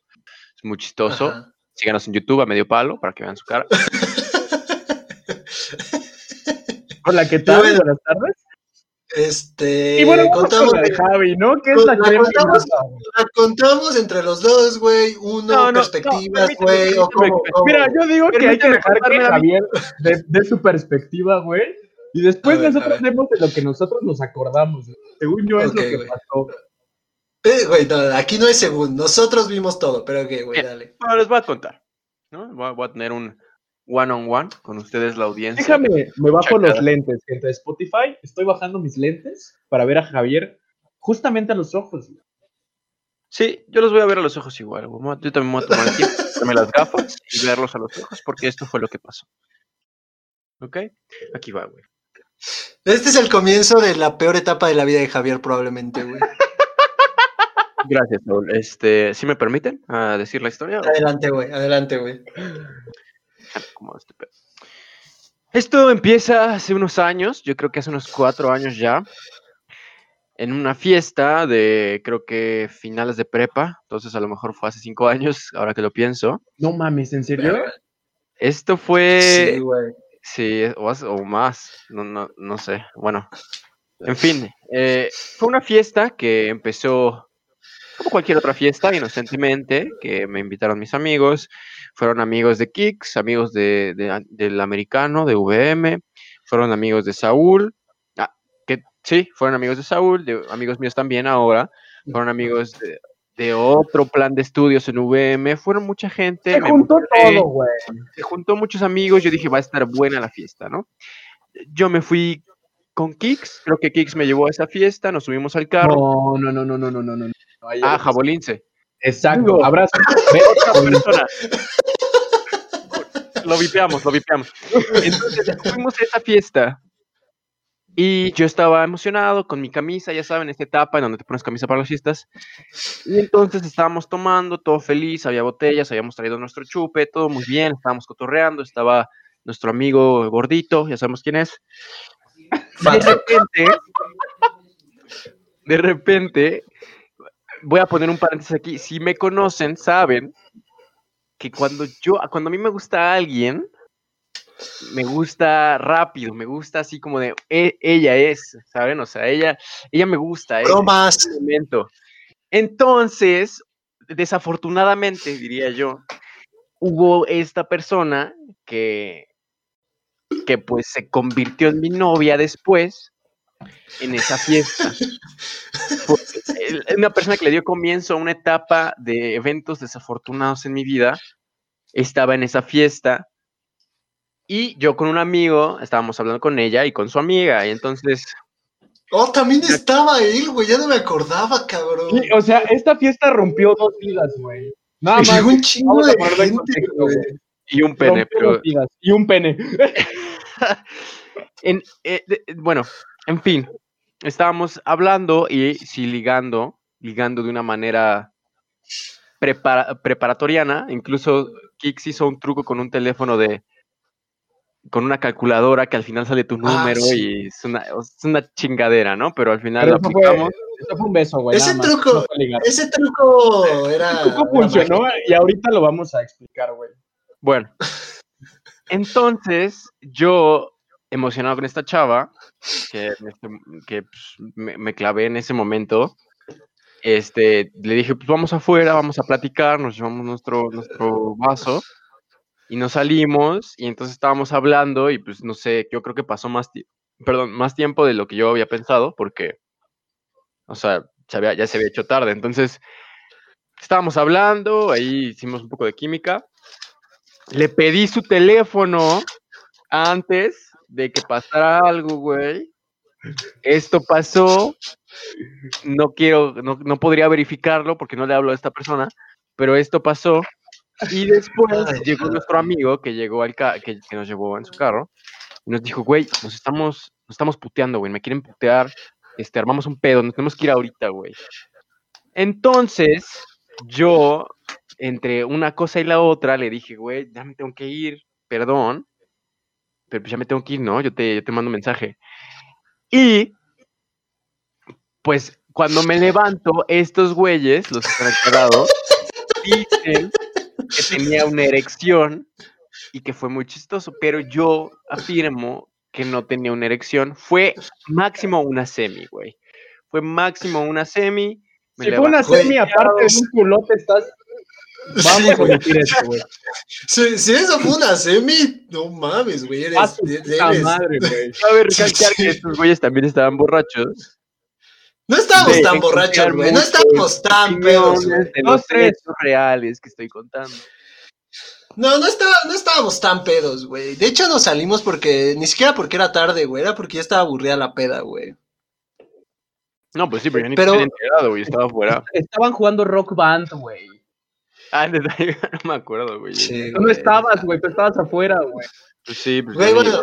Es muy chistoso. Ajá. Síganos en YouTube a medio palo para que vean su cara. Hola, ¿qué tal? bueno. Buenas tardes. Este, Y bueno, contamos, con la de Javi, ¿no? ¿Qué es la la contamos- la contamos entre los dos, güey. Uno, No, no, perspectivas, güey. Mira, yo digo que hay que dejar que. Javier dé su perspectiva, güey. Y después ver, nosotros vemos de lo que nosotros nos acordamos. Según yo es lo que pasó. Eh, güey, no, aquí no es según. Nosotros vimos todo, pero ok, güey, dale. Bueno, les voy a contar, ¿no? Voy a, voy a tener un one on one con ustedes, la audiencia. Déjame, me bajo Chacara. los lentes, gente de Spotify. Estoy bajando mis lentes para ver a Javier justamente a los ojos. güey. Sí, yo los voy a ver a los ojos igual. güey. Yo también voy a tomar ponerme las gafas y verlos a los ojos porque esto fue lo que pasó. ¿Ok? Aquí va, güey. Este es el comienzo de la peor etapa de la vida de Javier, probablemente, güey. Gracias, Saúl. Este, ¿sí me permiten ah, decir la historia? Adelante, güey, adelante, güey. este pedo. Esto empieza hace unos años, yo creo que hace unos cuatro años ya, en una fiesta de, creo que finales de prepa, entonces a lo mejor fue hace cinco años, ahora que lo pienso. No mames, ¿en serio? Esto fue, Sí, güey. Sí, o, o más, no, no, no sé, bueno, en fin, eh, fue una fiesta que empezó como cualquier otra fiesta, inocentemente, que me invitaron mis amigos, fueron amigos de Kix, amigos de, de- del americano, de VM, fueron amigos de Saúl, ah, que sí, fueron amigos de Saúl, de, amigos míos también ahora, fueron amigos de, de otro plan de estudios en VM, fueron mucha gente. Se juntó todo, güey. Se juntó muchos amigos, yo dije, va a estar buena la fiesta, ¿no? Yo me fui con Kix, creo que Kix me llevó a esa fiesta, nos subimos al carro. No, no, no, no, no, no, no, no. Ah, Jabolince. Exacto, Digo, abrazo. otra persona. Lo vipeamos, lo vipeamos. Entonces fuimos a esa fiesta y yo estaba emocionado con mi camisa, ya saben, esta etapa en donde te pones camisa para las fiestas. Y entonces estábamos tomando, todo feliz, había botellas, habíamos traído nuestro chupe, todo muy bien, estábamos cotorreando, estaba nuestro amigo gordito, ya sabemos quién es. De repente, de repente, voy a poner un paréntesis aquí. Si me conocen, saben que cuando yo, cuando a mí me gusta alguien, me gusta rápido, me gusta así como de "E- ella es, ¿saben? O sea, ella, ella me gusta. momento. Entonces, desafortunadamente, diría yo, hubo esta persona que, que pues se convirtió en mi novia después en esa fiesta. Una persona que le dio comienzo a una etapa de eventos desafortunados en mi vida. Estaba en esa fiesta y yo con un amigo estábamos hablando con ella y con su amiga. Y entonces, Oh, también estaba él, güey. Ya no me acordaba, cabrón. Sí, o sea, esta fiesta rompió dos vidas, güey. Nada más. Un chingo de gente, contexto, güey. y un pene, Rompió pero dos vidas. Y un pene. en- eh, de- bueno, en fin, estábamos hablando y sí ligando, ligando de una manera prepara- preparatoriana. Incluso Kix hizo un truco con un teléfono de con una calculadora que al final sale tu Ah, número sí. y es una, es una chingadera, ¿no? Pero al final Pero lo eso fue, aplicamos. eso fue un beso, güey. Ese truco- no. Ese truco era. Ese truco funcionó y ahorita lo vamos a explicar, güey. Bueno, entonces yo, emocionado con esta chava, que, este- que, pues, me, me clavé en ese momento, este, le dije, pues vamos afuera, vamos a platicar, nos llevamos nuestro, nuestro vaso y nos salimos y entonces estábamos hablando y pues no sé, yo creo que pasó más, perdón, más tiempo de lo que yo había pensado porque, o sea, ya se había hecho tarde. Entonces, estábamos hablando, ahí hicimos un poco de química. Le pedí su teléfono antes de que pasara algo, güey. Esto pasó. No quiero, no, no podría verificarlo porque no le hablo a esta persona, pero esto pasó. Y después llegó nuestro amigo que llegó al ca- que, que nos llevó en su carro y nos dijo, güey, nos estamos, nos estamos puteando, güey, me quieren putear, este, armamos un pedo, nos tenemos que ir ahorita, güey. Entonces, yo, entre una cosa y la otra, le dije, güey, ya me tengo que ir, perdón, pero pues ya me tengo que ir, ¿no? Yo te, yo te mando mensaje. Y, pues, cuando me levanto, estos güeyes, los quedado, dicen que tenía una erección y que fue muy chistoso, pero yo afirmo que no tenía una erección. Fue máximo una semi, güey. Fue máximo una semi. me Si fue una Güey, semi aparte de un culote, estás. Vamos a omitir esto, güey. Si, si eso fue una semi, no mames, güey. Eres, eres- madre, güey. Cabe recalcar que estos güeyes también estaban borrachos. No estábamos tan borrachos, güey. No estábamos tan pedos, los tres. reales que estoy contando. No, no, estaba, no estábamos tan pedos, güey. De hecho, nos salimos porque, ni siquiera porque era tarde, güey. Era porque ya estaba aburrida la peda, güey. No, pues sí, pero yo ni Pero- te había enterado, güey. Estaba afuera. Estaban jugando rock band, güey. Ah, no me acuerdo, güey. Sí, Tú no estabas, güey, tú estabas afuera, güey. Pues sí, pues Güey, bueno, idea.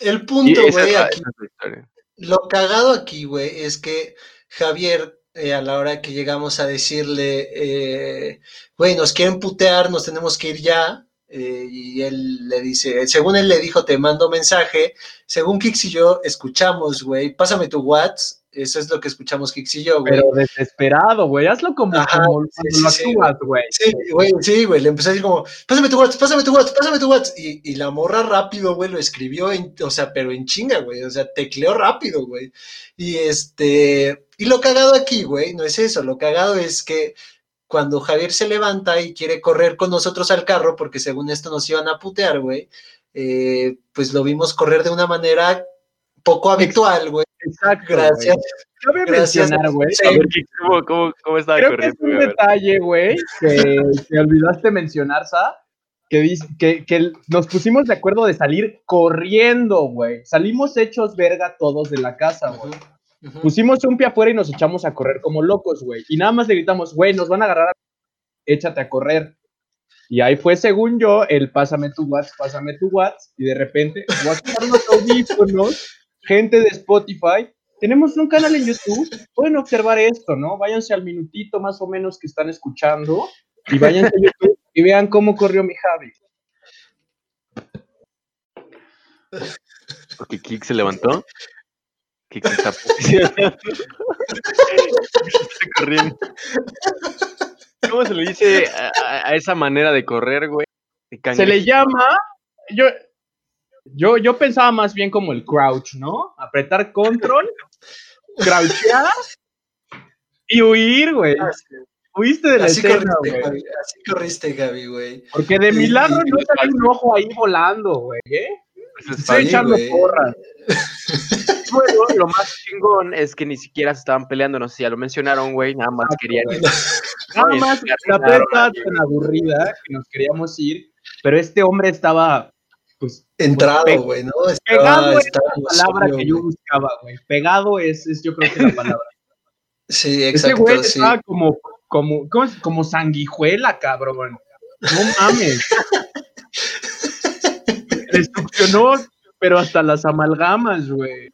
el punto, güey, aquí. es. Lo cagado aquí, güey, es que Javier, eh, a la hora que llegamos a decirle, eh, güey, nos quieren putear, nos tenemos que ir ya, eh, y él le dice, según él le dijo, te mando mensaje, según Kix y yo escuchamos, güey, pásame tu WhatsApp, eso es lo que escuchamos Kix y yo, güey. Pero desesperado, güey. Hazlo como, Ajá, como sí, cuando sí, lo sí, actúas, güey. Sí, güey, sí, güey, le empezó a decir como, pásame tu WhatsApp, pásame tu WhatsApp, pásame tu WhatsApp, y, y la morra rápido, güey, lo escribió, en, o sea, pero en chinga, güey, o sea, tecleó rápido, güey, y este, y lo cagado aquí, güey, no es eso, lo cagado es que cuando Javier se levanta y quiere correr con nosotros al carro, porque según esto nos iban a putear, güey, eh, pues lo vimos correr de una manera poco habitual, güey, Exacto. gracias. Gracias. mencionar, güey. Sí. A ver, ¿qué- ¿cómo, cómo, cómo estaba Creo que es un detalle, güey, que, que olvidaste mencionar, Sa, que, dice, que, que nos pusimos de acuerdo de salir corriendo, güey. Salimos hechos verga todos de la casa, güey. Pusimos un pie afuera y nos echamos a correr como locos, güey. Y nada más le gritamos, güey, nos van a agarrar, a... échate a correr. Y ahí fue, según yo, el pásame tu WhatsApp, pásame tu WhatsApp. Y de repente, voy a quitar los audífonos, gente de Spotify. Tenemos un canal en YouTube, pueden observar esto, ¿no? Váyanse al minutito más o menos que están escuchando y váyanse a YouTube y vean cómo corrió mi Javi. Porque Kik se levantó. Kik se está corriendo. ¿Cómo se le dice a, esa manera de correr, güey? De Se le llama, yo, yo, yo pensaba más bien como el crouch, ¿no? Apretar control, crouchear y huir, güey. Huiste de la Así escena, corriste. Gaby, así corriste, Gaby, güey. Porque de Y- milagro y- no sale un ojo ahí volando, güey, ¿eh? Eso es Estoy echando porras. Bueno, lo más chingón es que ni siquiera se estaban peleando, no sé si ya lo mencionaron, güey, nada más querían ir. Nada más, la arruinaron peda estaba a- tan aburrida que nos queríamos ir, pero este hombre estaba, pues, Entrado, Pe- güey, ¿no? pegado es la palabra que yo buscaba, güey. Pegado es, es yo creo que la palabra. Sí, Ese exacto, güey sí. estaba como, como, ¿cómo es? como sanguijuela, cabrón. No mames. Destruccionó, pero hasta las amalgamas, güey.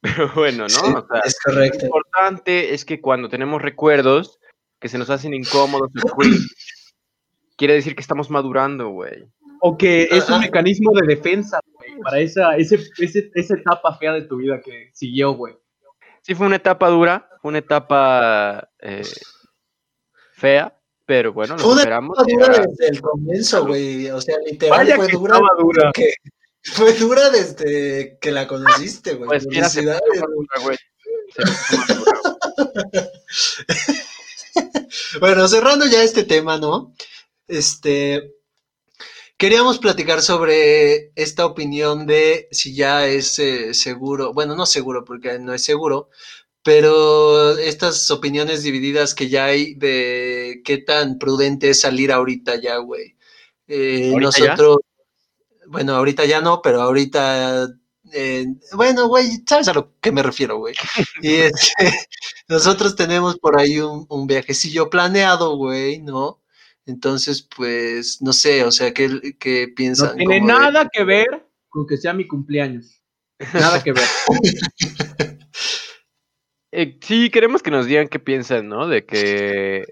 Pero bueno, ¿no? Sí, O sea, es lo correcto. importante es que cuando tenemos recuerdos que se nos hacen incómodos quiere decir que estamos madurando, güey. O que es un mecanismo de defensa, güey, para esa, ese, ese- esa etapa fea de tu vida que siguió, güey. Sí, fue una etapa dura, fue una etapa eh, fea, pero bueno, lo Fue una etapa dura desde el comienzo, güey. O sea, literal Vaya fue que dura. estaba dura. que- fue dura desde que la conociste, güey. Pues mira, se puso dura, güey. Se puso más dura. Bueno, cerrando ya este tema, ¿no? Este. Queríamos platicar sobre esta opinión de si ya es eh, seguro, bueno, no seguro porque no es seguro, pero estas opiniones divididas que ya hay de qué tan prudente es salir ahorita ya, güey. Eh, nosotros, bueno, ahorita ya no, pero ahorita, eh, bueno, güey, sabes a lo que me refiero, güey. Y este, nosotros tenemos por ahí un, un viajecillo planeado, güey, ¿no? Entonces, pues, no sé, o sea, ¿qué, qué piensan? No tiene de- nada que ver con que sea mi cumpleaños. Nada que ver. Eh, sí, queremos que nos digan qué piensan, ¿no? De que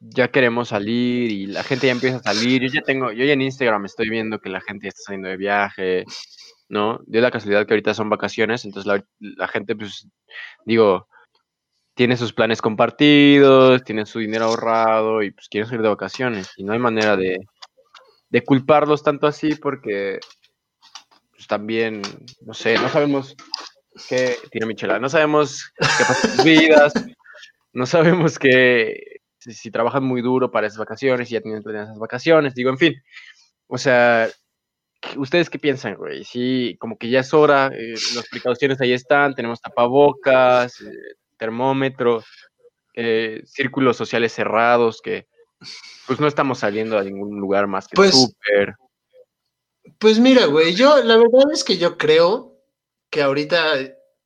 ya queremos salir y la gente ya empieza a salir. Yo ya tengo, yo ya en Instagram estoy viendo que la gente ya está saliendo de viaje, ¿no? De la casualidad que ahorita son vacaciones, entonces la, la gente, pues, digo, tiene sus planes compartidos, tiene su dinero ahorrado y pues quieren salir de vacaciones. Y no hay manera de, de culparlos tanto así porque pues, también, no sé, no sabemos qué tiene Michela, no sabemos qué pasa en sus vidas, no sabemos que si, si trabajan muy duro para esas vacaciones y ya tienen planeadas esas vacaciones, digo, en fin, o sea, ¿qué- ¿ustedes qué piensan, güey? Sí, como que ya es hora, eh, las precauciones ahí están, tenemos tapabocas, eh, termómetro, eh, círculos sociales cerrados que pues no estamos saliendo a ningún lugar más que Pues, súper. Pues mira, güey, yo la verdad es que yo creo que ahorita,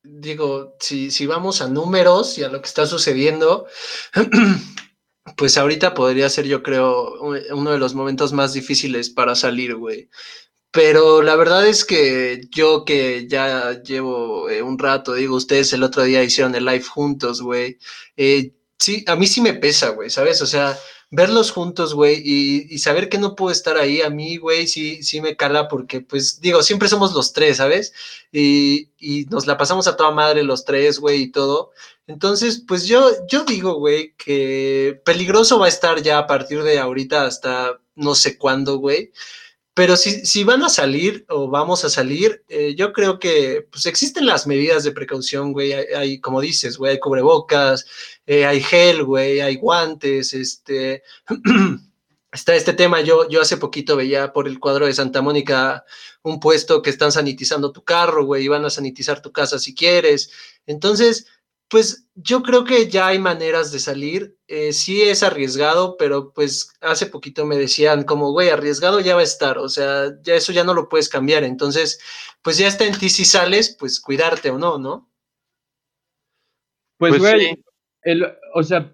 digo, si, si vamos a números y a lo que está sucediendo, pues ahorita podría ser, yo creo, uno de los momentos más difíciles para salir, güey. Pero la verdad es que yo que ya llevo eh, un rato, digo, ustedes el otro día hicieron el live juntos, güey. eh, sí, a mí sí me pesa, güey, ¿sabes? O sea, verlos juntos, güey, y, saber que no puedo estar ahí, a mí, güey, sí, sí me cala porque, pues, digo, siempre somos los tres, ¿sabes? Y, y nos la pasamos a toda madre los tres, güey, y todo. Entonces, pues yo, yo digo, güey, que peligroso va a estar ya a partir de ahorita hasta no sé cuándo, güey. Pero si, si van a salir o vamos a salir, eh, yo creo que pues existen las medidas de precaución, güey. Hay, hay, como dices, güey, hay cubrebocas, eh, hay gel, güey, hay guantes, este. Está este tema, yo, yo hace poquito veía por el cuadro de Santa Mónica un puesto que están sanitizando tu carro, güey, y van a sanitizar tu casa si quieres. Entonces, pues yo creo que ya hay maneras de salir. Eh, sí es arriesgado, pero pues hace poquito me decían como, güey, arriesgado ya va a estar. O sea, ya eso ya no lo puedes cambiar. Entonces, pues ya está en ti si sales, pues cuidarte o no, ¿no? Pues, Pues güey, sí. el- o sea,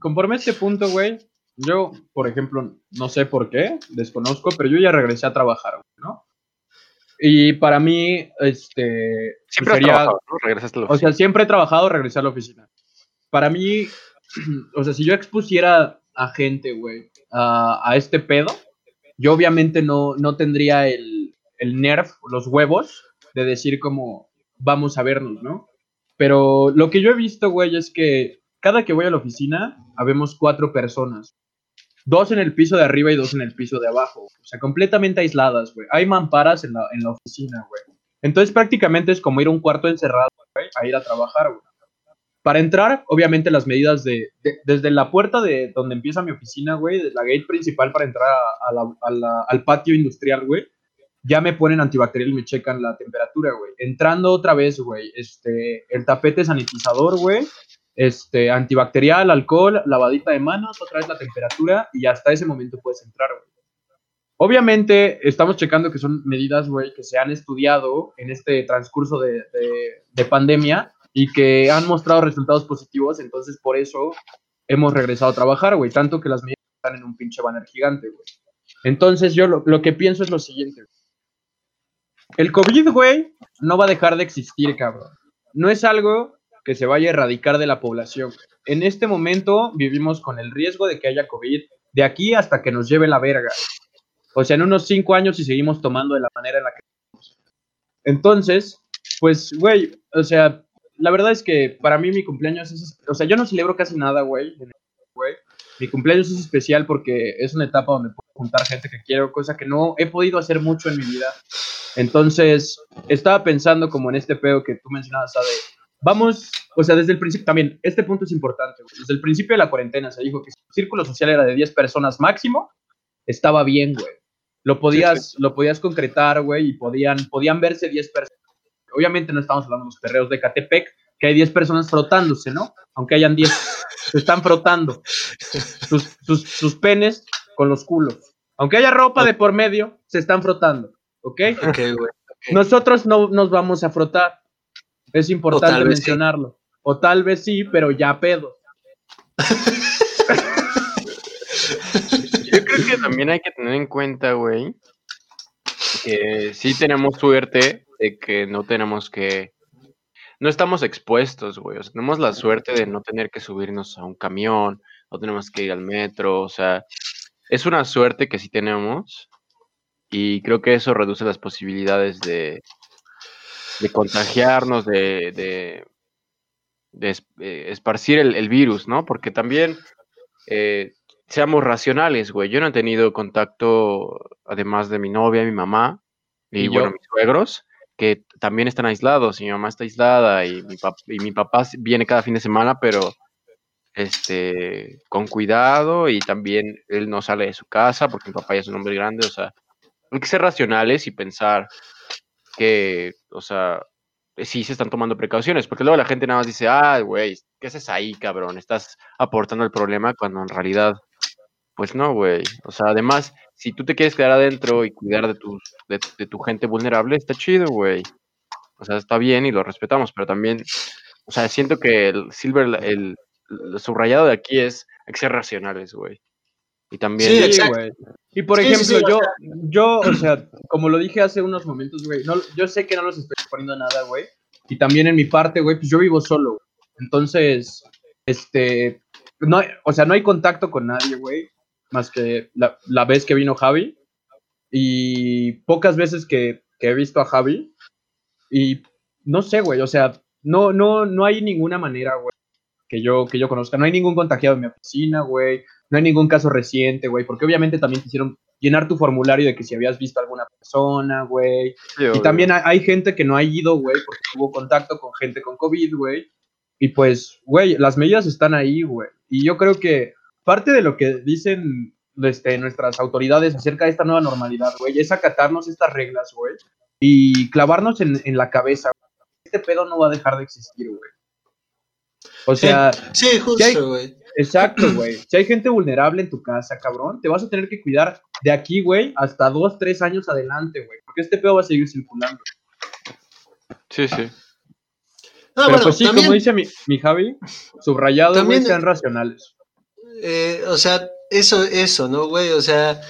conforme a este punto, güey, yo, por ejemplo, no sé por qué, desconozco, pero yo ya regresé a trabajar, güey, ¿no? Y para mí, este, Siempre has sería- trabajado, ¿no? Regresaste a la o sea, siempre he trabajado, regresé a la oficina. Para mí, o sea, si yo expusiera a gente, güey, a, a este pedo, yo obviamente no, no tendría el, el nerf, los huevos, de decir como, vamos a vernos, ¿no? Pero lo que yo he visto, güey, es que cada que voy a la oficina, habemos cuatro personas. Dos en el piso de arriba y dos en el piso de abajo. O sea, completamente aisladas, güey. Hay mamparas en la, en la oficina, güey. Entonces prácticamente es como ir a un cuarto encerrado, güey, a ir a trabajar, güey. Para entrar, obviamente las medidas de, de- desde la puerta de donde empieza mi oficina, güey, de la gate principal para entrar a, a la- a la- al patio industrial, güey, ya me ponen antibacterial y me checan la temperatura, güey. Entrando otra vez, güey, este, el tapete sanitizador, güey, este, antibacterial, alcohol, lavadita de manos, otra vez la temperatura y hasta ese momento puedes entrar, güey. Obviamente estamos checando que son medidas, güey, que se han estudiado en este transcurso de, de- de pandemia y que han mostrado resultados positivos, entonces por eso hemos regresado a trabajar, güey, tanto que las medidas están en un pinche banner gigante, güey. Entonces yo lo que pienso es lo siguiente. El COVID, güey, no va a dejar de existir, cabrón. No es algo que se vaya a erradicar de la población. En este momento vivimos con el riesgo de que haya COVID de aquí hasta que nos lleve la verga. O sea, en unos cinco años si seguimos tomando de la manera en la que estamos. Entonces, pues, güey, o sea, la verdad es que para mí mi cumpleaños es, o sea, yo no celebro casi nada, güey. Mi cumpleaños es especial porque es una etapa donde puedo juntar gente que quiero, cosa que no he podido hacer mucho en mi vida. Entonces, estaba pensando como en este pedo que tú mencionabas, ¿sabes? Vamos, o sea, desde el principio, también, este punto es importante, güey. Desde el principio de la cuarentena se dijo que si el círculo social era de 10 personas máximo, estaba bien, güey. lo podías, lo podías concretar, güey, y podían, podían verse 10 personas. Obviamente no estamos hablando de los perreos de Catepec, que hay 10 personas frotándose, ¿no? Aunque hayan 10, se están frotando sus, sus, sus penes con los culos. Aunque haya ropa de por medio, se están frotando, ¿ok? Ok, güey. Nosotros no nos vamos a frotar. Es importante sí. mencionarlo. O tal vez sí, pero ya pedo. Yo creo que también hay que tener en cuenta, güey, que sí tenemos suerte de que no tenemos que. No estamos expuestos, güey. O sea, tenemos la suerte de no tener que subirnos a un camión, no tenemos que ir al metro. O sea, es una suerte que sí tenemos. Y creo que eso reduce las posibilidades de, de contagiarnos, de, de, eh, esparcir el, el virus, ¿no? Porque también eh, seamos racionales, güey. Yo no he tenido contacto, además de mi novia, mi mamá, y, Y bueno, yo. mis suegros, que también están aislados. Y mi mamá está aislada y mi, y mi papá viene cada fin de semana, pero este, con cuidado y también él no sale de su casa porque mi papá ya es un hombre grande, o sea, hay que ser racionales y pensar que, o sea, sí se están tomando precauciones, porque luego la gente nada más dice, ah, güey, ¿qué haces ahí, cabrón? Estás aportando el problema cuando en realidad, pues no, güey. O sea, además, si tú te quieres quedar adentro y cuidar de, tus, de, de tu gente vulnerable, está chido, güey. O sea, está bien y lo respetamos, pero también, o sea, siento que el Silver, el, el subrayado de aquí es, hay que ser racionales, güey. Y también, Sí, Sí, exacto. güey. Y por Sí, ejemplo, sí, yo, yo, o sea, como lo dije hace unos momentos, güey, no, yo sé que no los estoy poniendo nada, güey. Y también en mi parte, güey, pues yo vivo solo. güey. Entonces, este, no o sea, no hay contacto con nadie, güey, más que la, la vez que vino Javi. Y pocas veces que, que he visto a Javi. Y no sé, güey, o sea, no, no, no hay ninguna manera, güey, que yo, que yo conozca. No hay ningún contagiado en mi oficina, güey. No hay ningún caso reciente, güey, porque obviamente también quisieron llenar tu formulario de que si habías visto a alguna persona, güey. Sí, Y también hay, hay gente que no ha ido, güey, porque tuvo contacto con gente con COVID, güey. Y pues, güey, las medidas están ahí, güey. Y yo creo que parte de lo que dicen este, nuestras autoridades acerca de esta nueva normalidad, güey, es acatarnos estas reglas, güey. Y clavarnos en, en la cabeza, güey. Este pedo no va a dejar de existir, güey. O sea, Sí, justo, güey. Exacto, güey. Si hay gente vulnerable en tu casa, cabrón, te vas a tener que cuidar de aquí, güey, hasta dos, tres años adelante, güey. Porque este pedo va a seguir circulando. Sí, sí. No, Pero bueno, pues sí, también, como dice mi, mi Javi, subrayado, güey, También- sean racionales. eh, o sea, eso, eso, ¿no, güey? O sea,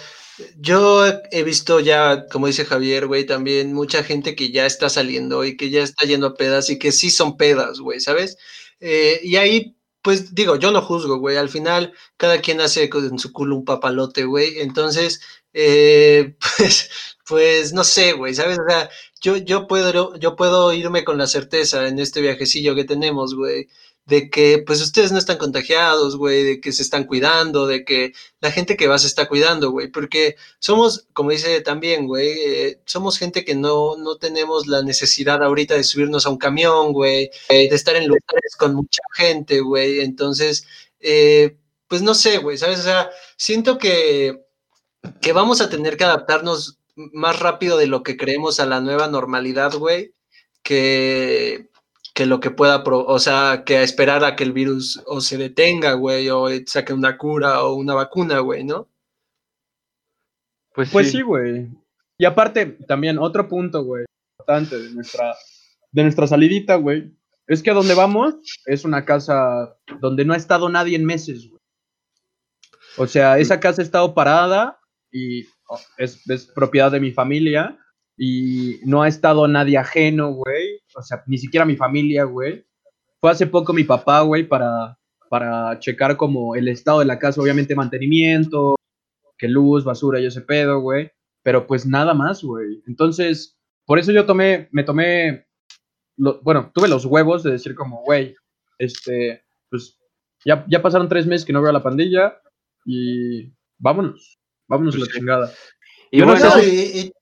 yo he visto ya, como dice Javier, güey, también mucha gente que ya está saliendo y que ya está yendo a pedas y que sí son pedas, güey, ¿sabes? Eh, y ahí, pues digo, yo no juzgo, güey, al final cada quien hace con su culo un papalote, güey, entonces, eh, pues, pues no sé, güey, ¿sabes? O sea, yo, yo, puedo, yo puedo irme con la certeza en este viajecillo que tenemos, güey, de que pues ustedes no están contagiados, güey, de que se están cuidando, de que la gente que va se está cuidando, güey, porque somos, como dice también, güey, eh, somos gente que no, no tenemos la necesidad ahorita de subirnos a un camión, güey, eh, de estar en lugares con mucha gente, güey, entonces, eh, pues no sé, güey, ¿sabes? O sea, siento que, que vamos a tener que adaptarnos más rápido de lo que creemos a la nueva normalidad, güey, que, que lo que pueda, pro- o sea, que a esperar a que el virus o se detenga, güey, o saque una cura o una vacuna, güey, ¿no? Pues, Pues sí. sí, güey. Y aparte, también otro punto, güey, importante de nuestra, de nuestra salidita, güey, es que a donde vamos es una casa donde no ha estado nadie en meses, güey. O sea, esa casa ha estado parada y oh, es, es propiedad de mi familia y no ha estado nadie ajeno, güey. O sea, ni siquiera mi familia, güey. Fue hace poco mi papá, güey, para, para checar como el estado de la casa, obviamente mantenimiento, que luz, basura y ese pedo, güey. Pero pues nada más, güey. Entonces, por eso yo tomé, me tomé, lo- bueno, tuve los huevos de decir como, güey, este, pues ya, ya pasaron tres meses que no veo a la pandilla y vámonos, vámonos a Pues la sí. chingada. Y Yo no bueno, sé No, si- y, y-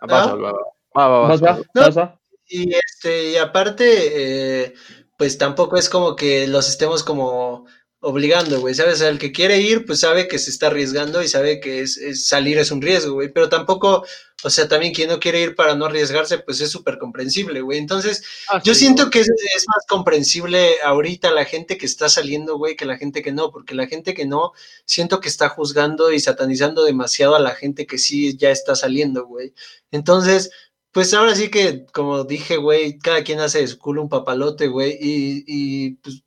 ah, vas, ¿Ah? va, va, va, va, Vas, vas, va, vas. No. Y, este, y aparte, eh, pues tampoco es como que los estemos como obligando, güey, ¿sabes? El que quiere ir, pues sabe que se está arriesgando y sabe que es, es salir es un riesgo, güey, pero tampoco, o sea, también quien no quiere ir para no arriesgarse, pues es súper comprensible, güey. Entonces, Ah, yo sí, siento que es, es más comprensible ahorita la gente que está saliendo, güey, que la gente que no, porque la gente que no, siento que está juzgando y satanizando demasiado a la gente que sí ya está saliendo, güey. Entonces, pues ahora sí que, como dije, güey, cada quien hace de su culo un papalote, güey, y, y pues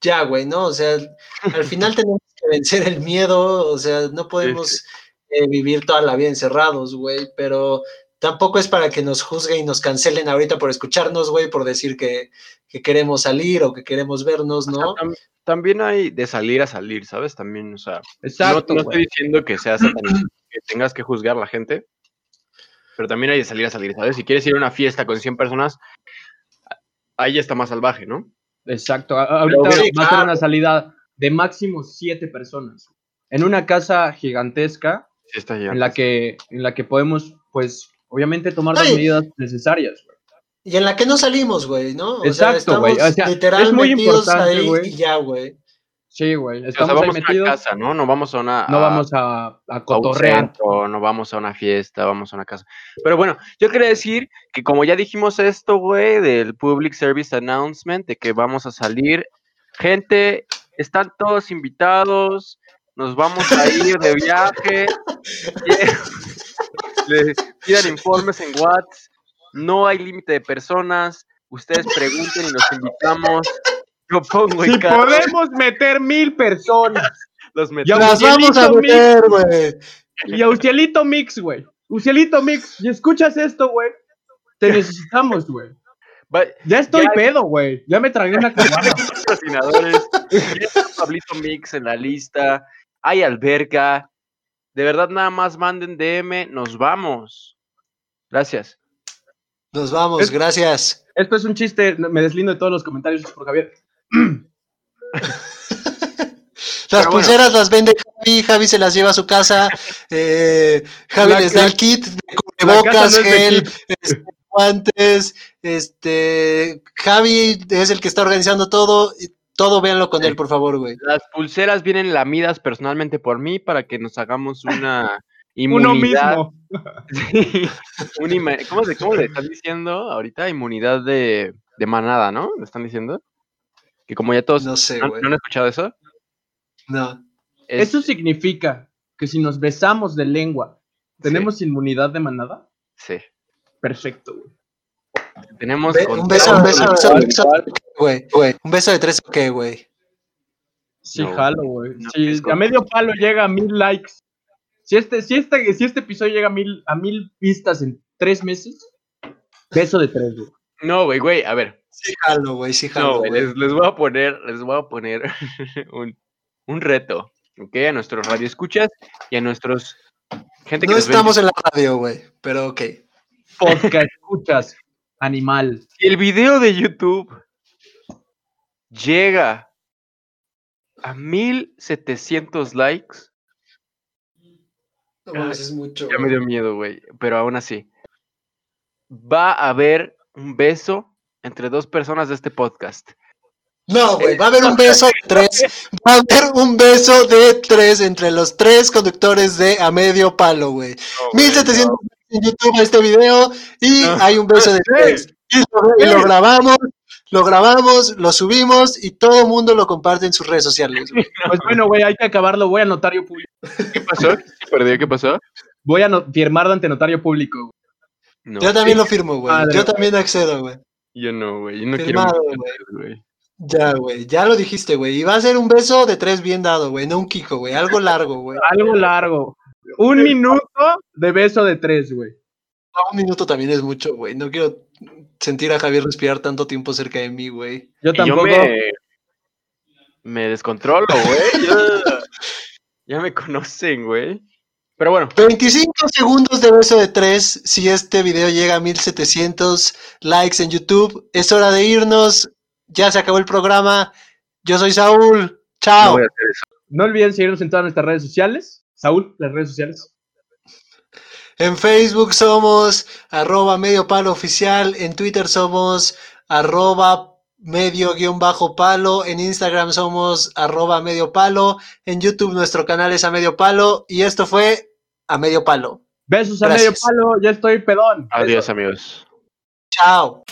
ya, güey, ¿no? O sea, al final tenemos que vencer el miedo, o sea, no podemos eh, vivir toda la vida encerrados, güey, pero tampoco es para que nos juzguen y nos cancelen ahorita por escucharnos, güey, por decir que, que queremos salir o que queremos vernos, O sea, ¿no? tam- también hay de salir a salir, ¿sabes? También, o sea, no, Exacto, no güey. estoy diciendo que seas que tengas que juzgar a la gente, pero también hay de salir a salir, ¿sabes? Si quieres ir a una fiesta con 100 personas, ahí ya está más salvaje, ¿no? Exacto. a- Ahorita sí, va a ser una salida de máximo siete personas. En una casa gigantesca Sí está en la que, en la que podemos, pues, obviamente tomar las Ay. medidas necesarias. güey. Y en la que no salimos, güey, ¿no? O Exacto, sea, güey, o sea, literal es muy metidos importante, ahí güey. y ya, güey. Sí, güey. O sea, Estamos ahí vamos a una metidos. casa, ¿no? No vamos a una... No a- vamos a, a a cotorrear. centro, no vamos a una fiesta, vamos a una casa. Pero bueno, yo quería decir que como ya dijimos esto, güey, del Public Service Announcement, de que vamos a salir, gente, están todos invitados, nos vamos a ir de viaje, le pidan informes en WhatsApp, no hay límite de personas, ustedes pregunten y nos invitamos. Yo pongo en Si cada- podemos meter mil personas. los Ya, metemos. Las vamos a meter, güey. Y a Ucielito Mix, güey. Ucielito Mix, y escuchas esto, güey. Te necesitamos, güey. Ya estoy Ya- pedo, güey. Ya me tragué una cubana. patrocinadores. Pablito Mix en la lista. Hay alberca. De verdad, nada más manden DM. Nos vamos. Gracias. Nos vamos, Es- gracias. Esto es un chiste. Me deslindo de todos los comentarios por Javier. Las Pero bueno. pulseras las vende Javi, Javi se las lleva a su casa, eh, Javi La- les da la- el kit cubrebocas, no gel, este, guantes, este, Javi es el que está organizando todo, y todo véanlo con Sí. él, por favor, güey. Las pulseras vienen lamidas personalmente por mí para que nos hagamos una Uno inmunidad. mismo. Sí, una ima- ¿Cómo, se- ¿Cómo le están diciendo ahorita? Inmunidad de, de manada, ¿no? ¿Le están diciendo? Que como ya todos... No sé, ¿no, güey. ¿no han escuchado eso? No. Es- Eso significa que si nos besamos de lengua, ¿tenemos inmunidad de manada? Sí. Perfecto, güey. Tenemos... Control un beso, un beso, un beso, güey, güey. Un beso de tres, ¿qué, güey? Sí, No, jalo, güey. no, si a medio palo llega a mil likes. Si este, si este, si este episodio llega a mil, a mil vistas en tres meses, beso de tres, güey. No, güey, güey, a ver. Sí, jalo, güey, sí, No, jalo, güey. les, les voy a poner, les voy a poner un, un reto, ¿ok? A nuestros radioescuchas y a nuestros gente que No nos estamos en la radio, güey, pero ok. Podcast, escuchas, animal. Si el video de YouTube llega a 1700 likes, No es mucho. ya me dio miedo, güey. Pero aún así, va a haber un beso entre dos personas de este podcast. No, güey, va a haber un beso de tres. Va a haber un beso de tres entre los tres conductores de A Medio Palo, güey. 1700 en YouTube a este video y No. hay un beso de tres. Y lo, y lo grabamos, lo grabamos, lo subimos y todo el mundo lo comparte en sus redes sociales. Pues bueno, güey, hay que acabarlo. Voy a notario público. ¿Qué pasó? ¿Se perdió? ¿Qué pasó? Voy a no- firmar ante notario público. güey. No, Yo también lo firmo, güey. Yo también accedo, güey. Yo no, güey. Yo no Firmado, quiero güey. Ya, güey. Ya lo dijiste, güey. Y va a ser un beso de tres bien dado, güey. No un kiko, güey. Algo largo, güey. Algo largo. Un minuto de beso de tres, güey. Un minuto también es mucho, güey. No quiero sentir a Javier respirar tanto tiempo cerca de mí, güey. Yo Y yo tampoco. me, me descontrolo, güey. Ya, ya me conocen, güey. Pero bueno, 25 segundos de beso de tres. Si este video llega a 1700 likes en YouTube, es hora de irnos. Ya se acabó el programa. Yo soy Saúl. no Chao. voy a hacer eso. No olviden seguirnos en todas nuestras redes sociales. Saúl, las redes sociales. En Facebook somos arroba medio palo oficial. En Twitter somos arroba medio guion bajo palo, en Instagram somos arroba medio palo, en YouTube nuestro canal es a medio palo y esto fue a medio palo. Besos a Gracias. medio palo, ya estoy pedón. Adiós, amigos. Chao.